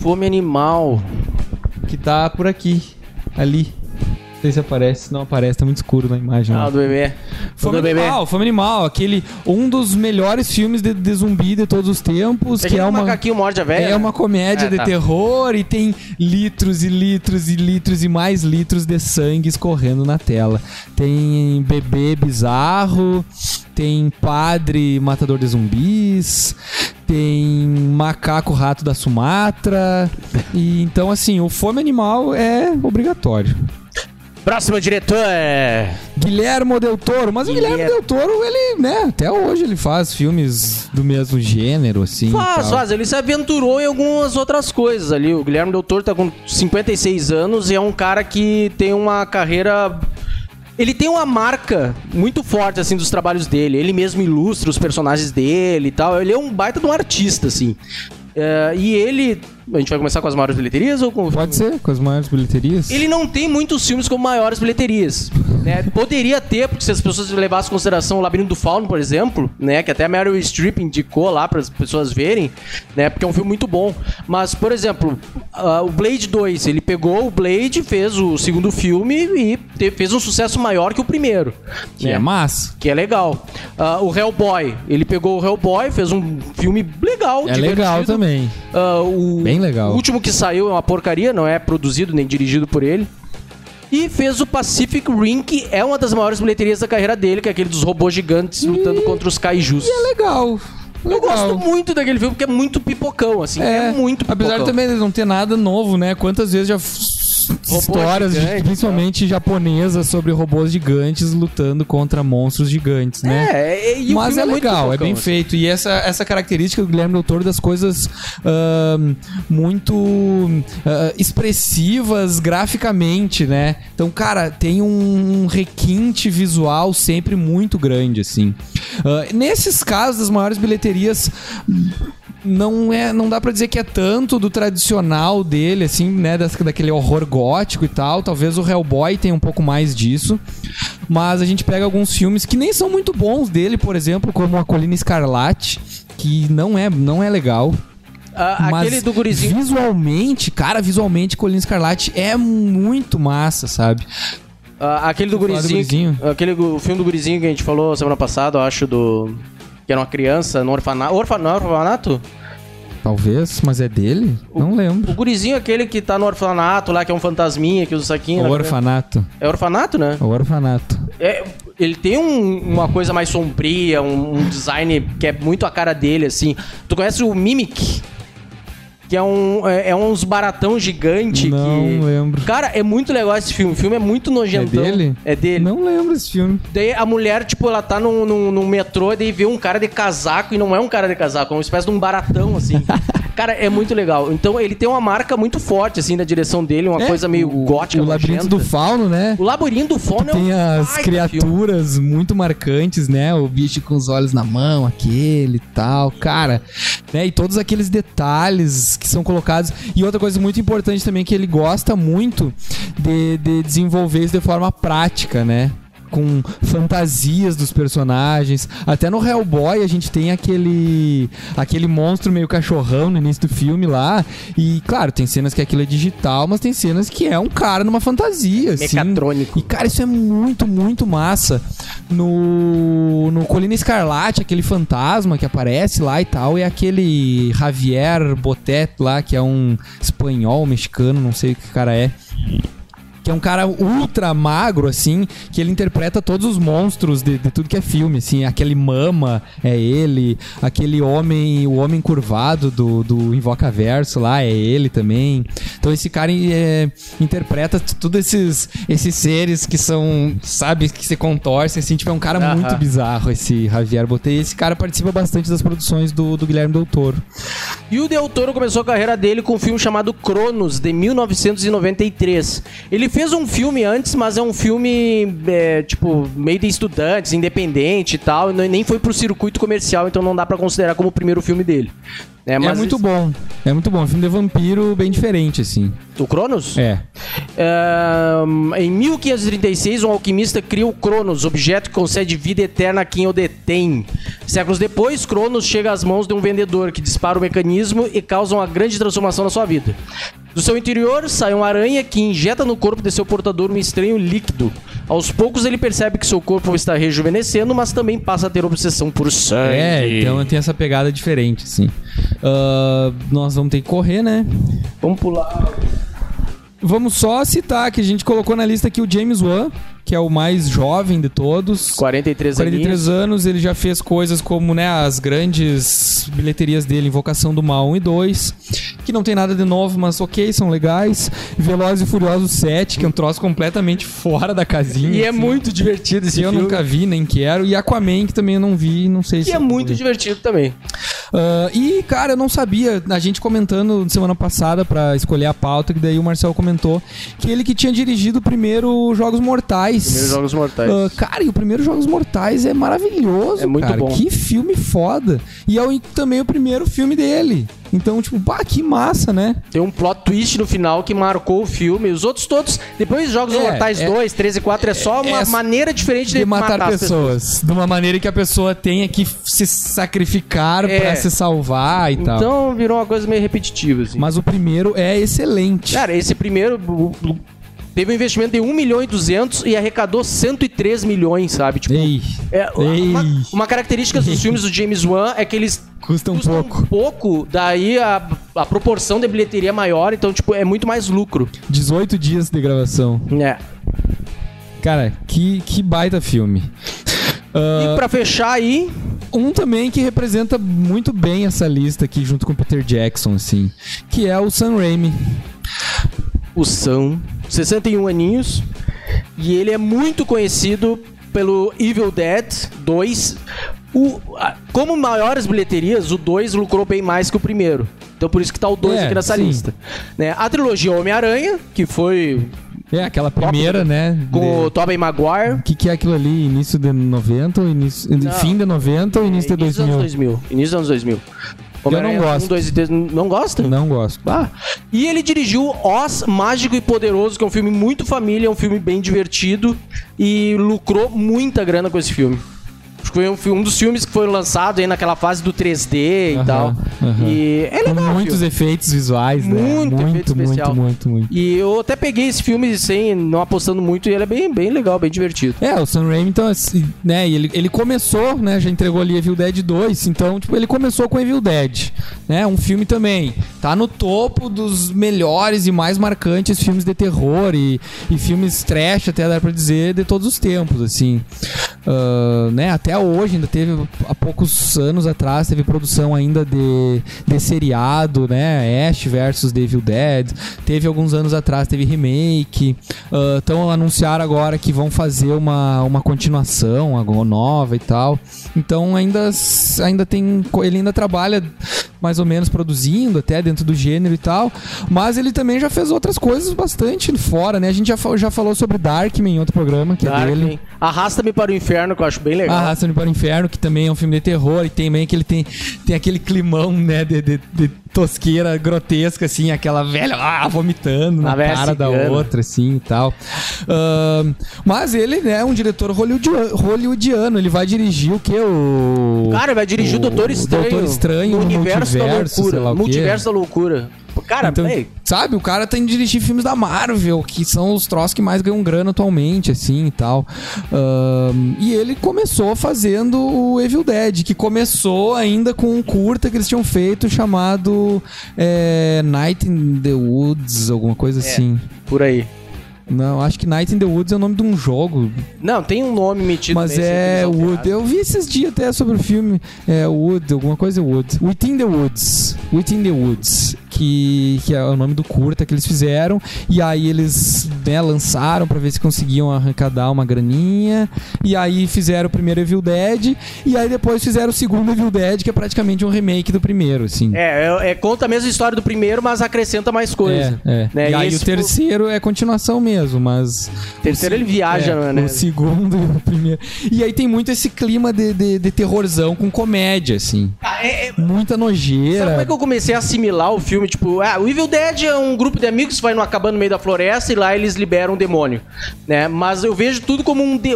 Fome animal. que tá por aqui. Ali. Não sei se aparece. Não aparece, tá muito escuro na imagem. Ah, ó. do bebê. Fome do bebê. Animal, Fome Animal, aquele um dos melhores filmes de, de zumbi de todos os tempos, É que é uma macaquinho morde a velha. é uma comédia É, de tá. terror e tem litros e litros e litros e mais litros de sangue escorrendo na tela. Tem bebê bizarro, tem padre matador de zumbis, tem macaco rato da Sumatra. E então assim, o fome animal é obrigatório. Próximo diretor. é Guilhermo Del Toro, mas o Guilherme. Guilherme Del Toro, ele, né, até hoje ele faz filmes do mesmo gênero, assim. Faz, faz. Ele se aventurou em algumas outras coisas ali. O Guilherme Del Toro tá com 56 anos e é um cara que tem uma carreira. Ele tem uma marca muito forte, assim, dos trabalhos dele. Ele mesmo ilustra os personagens dele e tal. Ele é um baita de um artista, assim. É, e ele. A gente vai começar com as maiores bilheterias ou com. Pode ser, com as maiores bilheterias. Ele não tem muitos filmes com maiores bilheterias. Né? Poderia ter, porque se as pessoas levassem em consideração o Labirinto do Fauno, por exemplo, né? Que até a Meryl Streep indicou lá para as pessoas verem, né? Porque é um filme muito bom. Mas, por exemplo, ah, o Blade 2, ele pegou o Blade, fez o segundo filme e te- fez um sucesso maior que o primeiro. Que né? é massa. Que é legal. Ah, o Hellboy, ele pegou o Hellboy, fez um filme legal, É legal divertido. Também. Ah, o, Bem legal. O último que saiu é uma porcaria, não é produzido nem dirigido por ele. E fez o Pacific Rim, que é uma das maiores bilheterias da carreira dele, que é aquele dos robôs gigantes lutando contra os kaijus. É legal. Eu legal. gosto muito daquele filme, porque é muito pipocão, assim. É, muito pipocão. Apesar de também não ter nada novo, né? Quantas vezes já. Histórias, gigante, principalmente japonesas, sobre robôs gigantes lutando contra monstros gigantes, né? É, é, e Mas é muito legal, é pipocão, bem assim. feito. E essa, essa característica do Guilherme Del Toro das coisas ahn, muito ah, expressivas graficamente, né? Então, cara, tem um requinte visual sempre muito grande, assim. Ah, nesses casos das maiores bilheterias não é não dá pra dizer que é tanto do tradicional dele assim né das- daquele horror gótico e tal talvez o Hellboy tenha um pouco mais disso mas a gente pega alguns filmes que nem são muito bons dele por exemplo como a Colina Escarlate que não é não é legal Ah, mas aquele do gurizinho. visualmente cara visualmente Colina Escarlate é muito massa sabe ah, aquele do falar do gurizinho. gurizinho. Aquele o filme do gurizinho que a gente falou semana passada, eu acho, do. Que era uma criança no orfanato. Orfa, não é orfanato? talvez mas é dele não lembro O gurizinho é aquele que tá no orfanato lá, que é um fantasminha, que usa o saquinho. o né? orfanato É orfanato, né? o orfanato É, ele tem um- uma coisa mais sombria, um, um design que é muito a cara dele, assim. Tu conhece o Mimic? Que é, um, é, é uns baratão gigante. não que... lembro Cara, é muito legal esse filme. O filme é muito é nojentão. dele É dele. não lembro esse filme Daí a mulher, tipo, ela tá num, num, num metrô e daí vê um cara de casaco e não é um cara de casaco, é uma espécie de um baratão, assim. cara, é muito legal. Então ele tem uma marca muito forte, assim, na direção dele, uma É, coisa meio o, gótica, O labirinto do fauno, né? O Labirinto do Fauno é um Tem as criaturas muito marcantes, né? O bicho com os olhos na mão, aquele e tal. Cara, né? E todos aqueles detalhes que são colocados. E outra coisa muito importante também que ele gosta muito de, de desenvolver isso de forma prática, né? Com fantasias dos personagens. Até no Hellboy a gente tem aquele aquele monstro meio cachorrão no início do filme lá. E, claro, tem cenas que aquilo é digital, mas tem cenas que é um cara numa fantasia. assim. Mecatrônico. E, cara, isso é muito, muito massa. No, no Colina Escarlate, aquele fantasma que aparece lá e tal, é aquele Javier Botet lá, que é um espanhol, mexicano, não sei o que cara é. Que é um cara ultra magro, assim, que ele interpreta todos os monstros de, de tudo que é filme, assim. Aquele Mama é ele, aquele homem, o homem curvado do, do Invoca Verso lá é ele também. Então esse cara é, interpreta todos esses, esses seres que são, sabe, que se contorcem, assim. Tipo, é um cara Aham. muito bizarro esse Javier Botei. Esse cara participa bastante das produções do, do Guilherme Del Toro. E o Del Toro começou a carreira dele com um filme chamado Cronos, de 1993. Ele fez um filme antes, mas é um filme, é, tipo, meio de estudantes, independente e tal, e nem foi pro circuito comercial, então não dá pra considerar como o primeiro filme dele. É, É muito bom. É muito bom. É um filme de vampiro bem diferente, assim. O Cronos? É. Em 1536, um alquimista cria o Cronos, objeto que concede vida eterna a quem o detém. Séculos depois, Cronos chega às mãos de um vendedor que dispara o mecanismo e causa uma grande transformação na sua vida. Do seu interior sai uma aranha que injeta no corpo de seu portador um estranho líquido. Aos poucos ele percebe que seu corpo está rejuvenescendo, mas também passa a ter obsessão por sangue. É, então tem essa pegada diferente, assim. Ah, nós vamos ter que correr, né? Vamos pular. Vamos só citar que a gente colocou na lista aqui o James Wan, que é o mais jovem de todos. 43, 43 anos, ele já fez coisas como, né, as grandes bilheterias dele, Invocação do Mal 1 e 2, que não tem nada de novo, mas ok, são legais. Velozes e Furiosos 7, que é um troço completamente fora da casinha. E é assim, muito divertido esse eu filme. nunca vi, nem quero. E Aquaman, que também eu não vi, não sei se... E é muito divertido também. Ah, e, cara, eu não sabia, a gente comentando semana passada pra escolher a pauta, que daí o Marcel comentou que ele que tinha dirigido o primeiro Jogos Mortais. Primeiros Jogos Mortais. Ah, cara, e o primeiro Jogos Mortais é maravilhoso. É muito cara. bom. Que filme foda. E é o- também o primeiro filme dele. Então, tipo, pá, que massa, né? Tem um plot twist no final que marcou o filme. Os outros todos, depois Jogos É, Mortais é- 2, 3 e 4, é só uma é- maneira diferente de, De matar, as pessoas. De uma maneira que a pessoa tenha que se sacrificar É. pra se salvar e tal. Então virou uma coisa meio repetitiva, assim. Mas o primeiro é excelente. Cara, esse primeiro o- o- teve um investimento de 1 milhão e 200 e arrecadou 103 milhões, sabe? Tipo, Ei, é, Ei. uma, uma característica dos filmes do James Wan é que eles custa um custam pouco. um pouco, daí a, a proporção de bilheteria é maior, então, tipo, é muito mais lucro. 18 dias de gravação. É. Cara, que, que baita filme. Ah, E pra fechar aí, um também que representa muito bem essa lista aqui, junto com o Peter Jackson, assim, que é o Sam Raimi. o Sam, 61 aninhos, e ele é muito conhecido pelo Evil Dead 2. O, como maiores bilheterias, o 2 lucrou bem mais que o primeiro. Então por isso que tá o 2 É, aqui nessa sim. lista. Né? A trilogia Homem-Aranha, que foi É, aquela primeira, né? com de- o Tobey Maguire. O que, que é aquilo ali? Início de 90 ou início... Fim de 90 ou início de Início dos 2000? anos 2000. Início dos anos 2000. Homem-Aranha gosto. 1, 2 e 3. Não gosta? Não gosto. Ah, e ele dirigiu Oz, Mágico e Poderoso, que é um filme muito família, é um filme bem divertido e lucrou muita grana com esse filme. Acho que foi um, um dos filmes que foram lançados aí naquela fase do 3D e Aham, tal. aham. E é Com legal. o muitos filme. efeitos visuais, né? Muito efeito muito, especial. muito, muito, muito. E eu até peguei esse filme sem, não apostando muito, e ele é bem, bem legal, bem divertido. É, o Sam Raimi, então, assim, né, ele, ele começou, né, já entregou ali Evil Dead 2, então, tipo, ele começou com Evil Dead, né, um filme também, tá no topo dos melhores e mais marcantes filmes de terror e, e filmes trash, até dá pra dizer, de todos os tempos, assim. Ah, né, até hoje, ainda teve, há poucos anos atrás, teve produção ainda de, de seriado, né, Ash versus The Evil Dead, teve alguns anos atrás, teve remake, então anunciaram agora que vão fazer uma, uma continuação agora nova e tal. Então ainda, ainda tem. Ele ainda trabalha mais ou menos produzindo, até dentro do gênero e tal. Mas ele também já fez outras coisas bastante fora, né? A gente já, já falou sobre Darkman em outro programa, que é dele. Darkman. Arrasta-me para o inferno, que eu acho bem legal. Arrasta-me para o Inferno, que também é um filme de terror, e tem também que ele tem, tem aquele climão, né, de, de- de tosqueira grotesca, assim, aquela velha ah, vomitando na A velha cara da cigana. outra, assim, e tal. Ahn, mas ele né, é um diretor hollywoodiano, hollywoodiano, ele vai dirigir o que? O... Cara, vai dirigir o, Doutor Estranho. Doutor Estranho no universo, da loucura. o multiverso da loucura. Cara, Então, sabe, o cara tem de dirigir filmes da Marvel, que são os troços que mais ganham grana atualmente, assim e tal. Ahn, e ele começou fazendo o Evil Dead, que começou ainda com um curta que eles tinham feito chamado é, Night in the Woods, alguma coisa assim. por aí. Não, acho que Night in the Woods é o nome de um jogo, Não, tem um nome metido mas é Wood. Eu vi esses dias até sobre o filme. É Wood, alguma coisa é Wood. Within the Woods. Within the Woods. Que, que é o nome do curta que eles fizeram. E aí eles né, lançaram pra ver se conseguiam arrancadar uma graninha. E aí fizeram o primeiro Evil Dead. E aí depois fizeram o segundo Evil Dead, que é praticamente um remake do primeiro, assim. É, é, é, conta a mesma história do primeiro, mas acrescenta mais coisa. É, é. Né? E E aí esse o terceiro é continuação mesmo, mas. Terceiro ele viaja, É, né? O segundo e o primeiro. E aí tem muito esse clima de, de, de terrorzão com comédia, assim. Ah, é- é- Muita Sabe nojeira. como é que eu comecei a assimilar o filme filme, tipo, ah, o Evil Dead é um grupo de amigos que vai numa cabana no meio da floresta e lá eles liberam um demônio, né? Mas eu vejo tudo como um... De...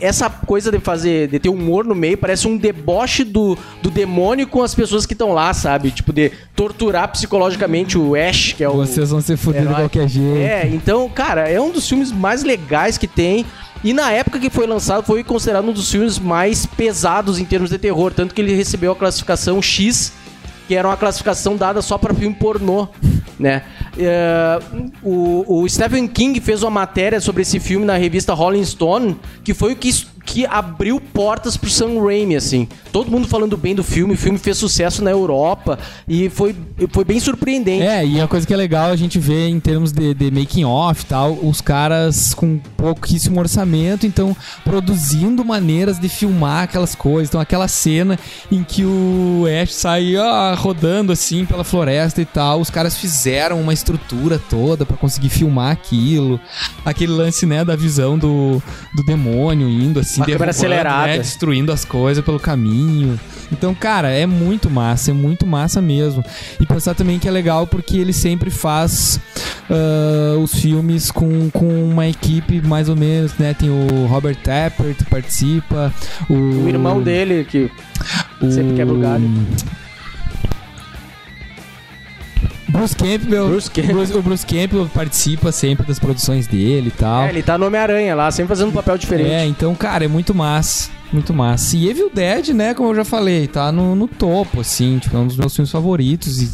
Essa coisa de fazer, de ter humor no meio, parece um deboche do, do demônio com as pessoas que estão lá, sabe? Tipo, de torturar psicologicamente o Ash, que é o... Vocês vão ser fudidos de qualquer jeito. É, então, cara, é um dos filmes mais legais que tem. E na época que foi lançado, foi considerado um dos filmes mais pesados em termos de terror. Tanto que ele recebeu a classificação X, que era uma classificação dada só para filme pornô, né? É, o, o Stephen King fez uma matéria sobre esse filme na revista Rolling Stone, que foi o que que abriu portas pro Sam Raimi, assim. Todo mundo falando bem do filme, o filme fez sucesso na Europa e foi, foi bem surpreendente. É, e a coisa que é legal a gente ver em termos de, de making off e tal, os caras com pouquíssimo orçamento, então produzindo maneiras de filmar aquelas coisas. Então aquela cena em que o Ash sai ó, rodando assim pela floresta e tal, os caras fizeram uma estrutura toda para conseguir filmar aquilo. Aquele lance, né, da visão do, do demônio indo assim, Uma câmera acelerada. Né, destruindo as coisas pelo caminho. Então, cara, é muito massa, é muito massa mesmo. E pensar também que é legal porque ele sempre faz uh, os filmes com, com uma equipe mais ou menos, né? Tem o Robert Tappert que participa, o, O irmão dele, que o sempre quebra o galho. Bruce Campbell, Bruce Campbell. Bruce- o Bruce Campbell participa sempre das produções dele e tal. É, ele tá no Homem-Aranha lá, sempre fazendo um papel diferente. É, então, cara, é muito massa. Muito massa. E Evil Dead, né, como eu já falei, tá no, no topo, assim, tipo, é um dos meus filmes favoritos. E,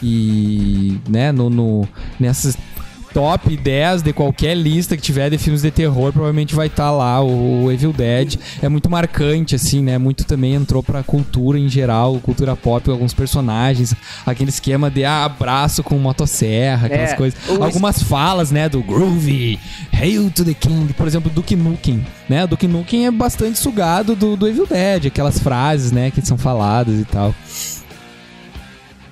e né, no, no, nessas top 10 de qualquer lista que tiver de filmes de terror, provavelmente vai estar lá o, o Evil Dead. É muito marcante, assim, né? Muito também entrou pra cultura em geral, cultura pop, alguns personagens. Aquele esquema de ah, abraço com motosserra, aquelas É, coisas. o- Algumas falas, né, do Groovy, Hail to the King, por exemplo, Duke Nukem, né? Duke Nukem é bastante sugado do, do Evil Dead, aquelas frases, né, que são faladas e tal.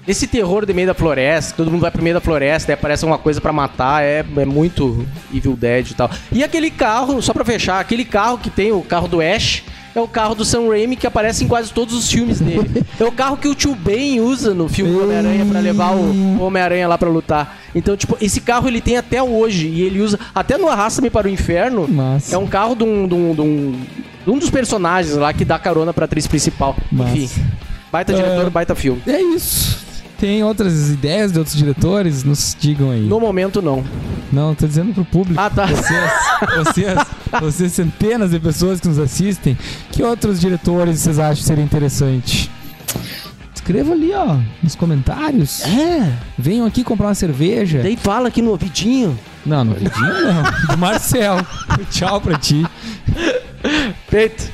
Esse terror de meio da floresta, todo mundo vai pro meio da floresta, aí aparece uma coisa pra matar, é, é muito Evil Dead e tal. E aquele carro, só pra fechar, aquele carro que tem, o carro do Ash, é o carro do Sam Raimi que aparece em quase todos os filmes dele. é o carro que o Tio Ben usa no filme Homem-Aranha pra levar o Homem-Aranha lá pra lutar. Então, tipo, esse carro ele tem até hoje e ele usa até no Arrasta-me para o Inferno. Massa. É um carro de um, de um, de um, de um dos personagens lá que dá carona pra atriz principal. Massa. Enfim, baita diretor, É. baita filme. É isso. Tem outras ideias de outros diretores? Nos digam aí. No momento, não. Não, tô dizendo pro público. Ah, tá. Vocês, vocês, vocês, centenas de pessoas que nos assistem, que outros diretores vocês acham seria interessante? Escreva ali, ó, nos comentários. É, Venham aqui comprar uma cerveja. daí fala aqui no ouvidinho. Não, no vidinho não. Do Marcel. Tchau pra ti. Feito.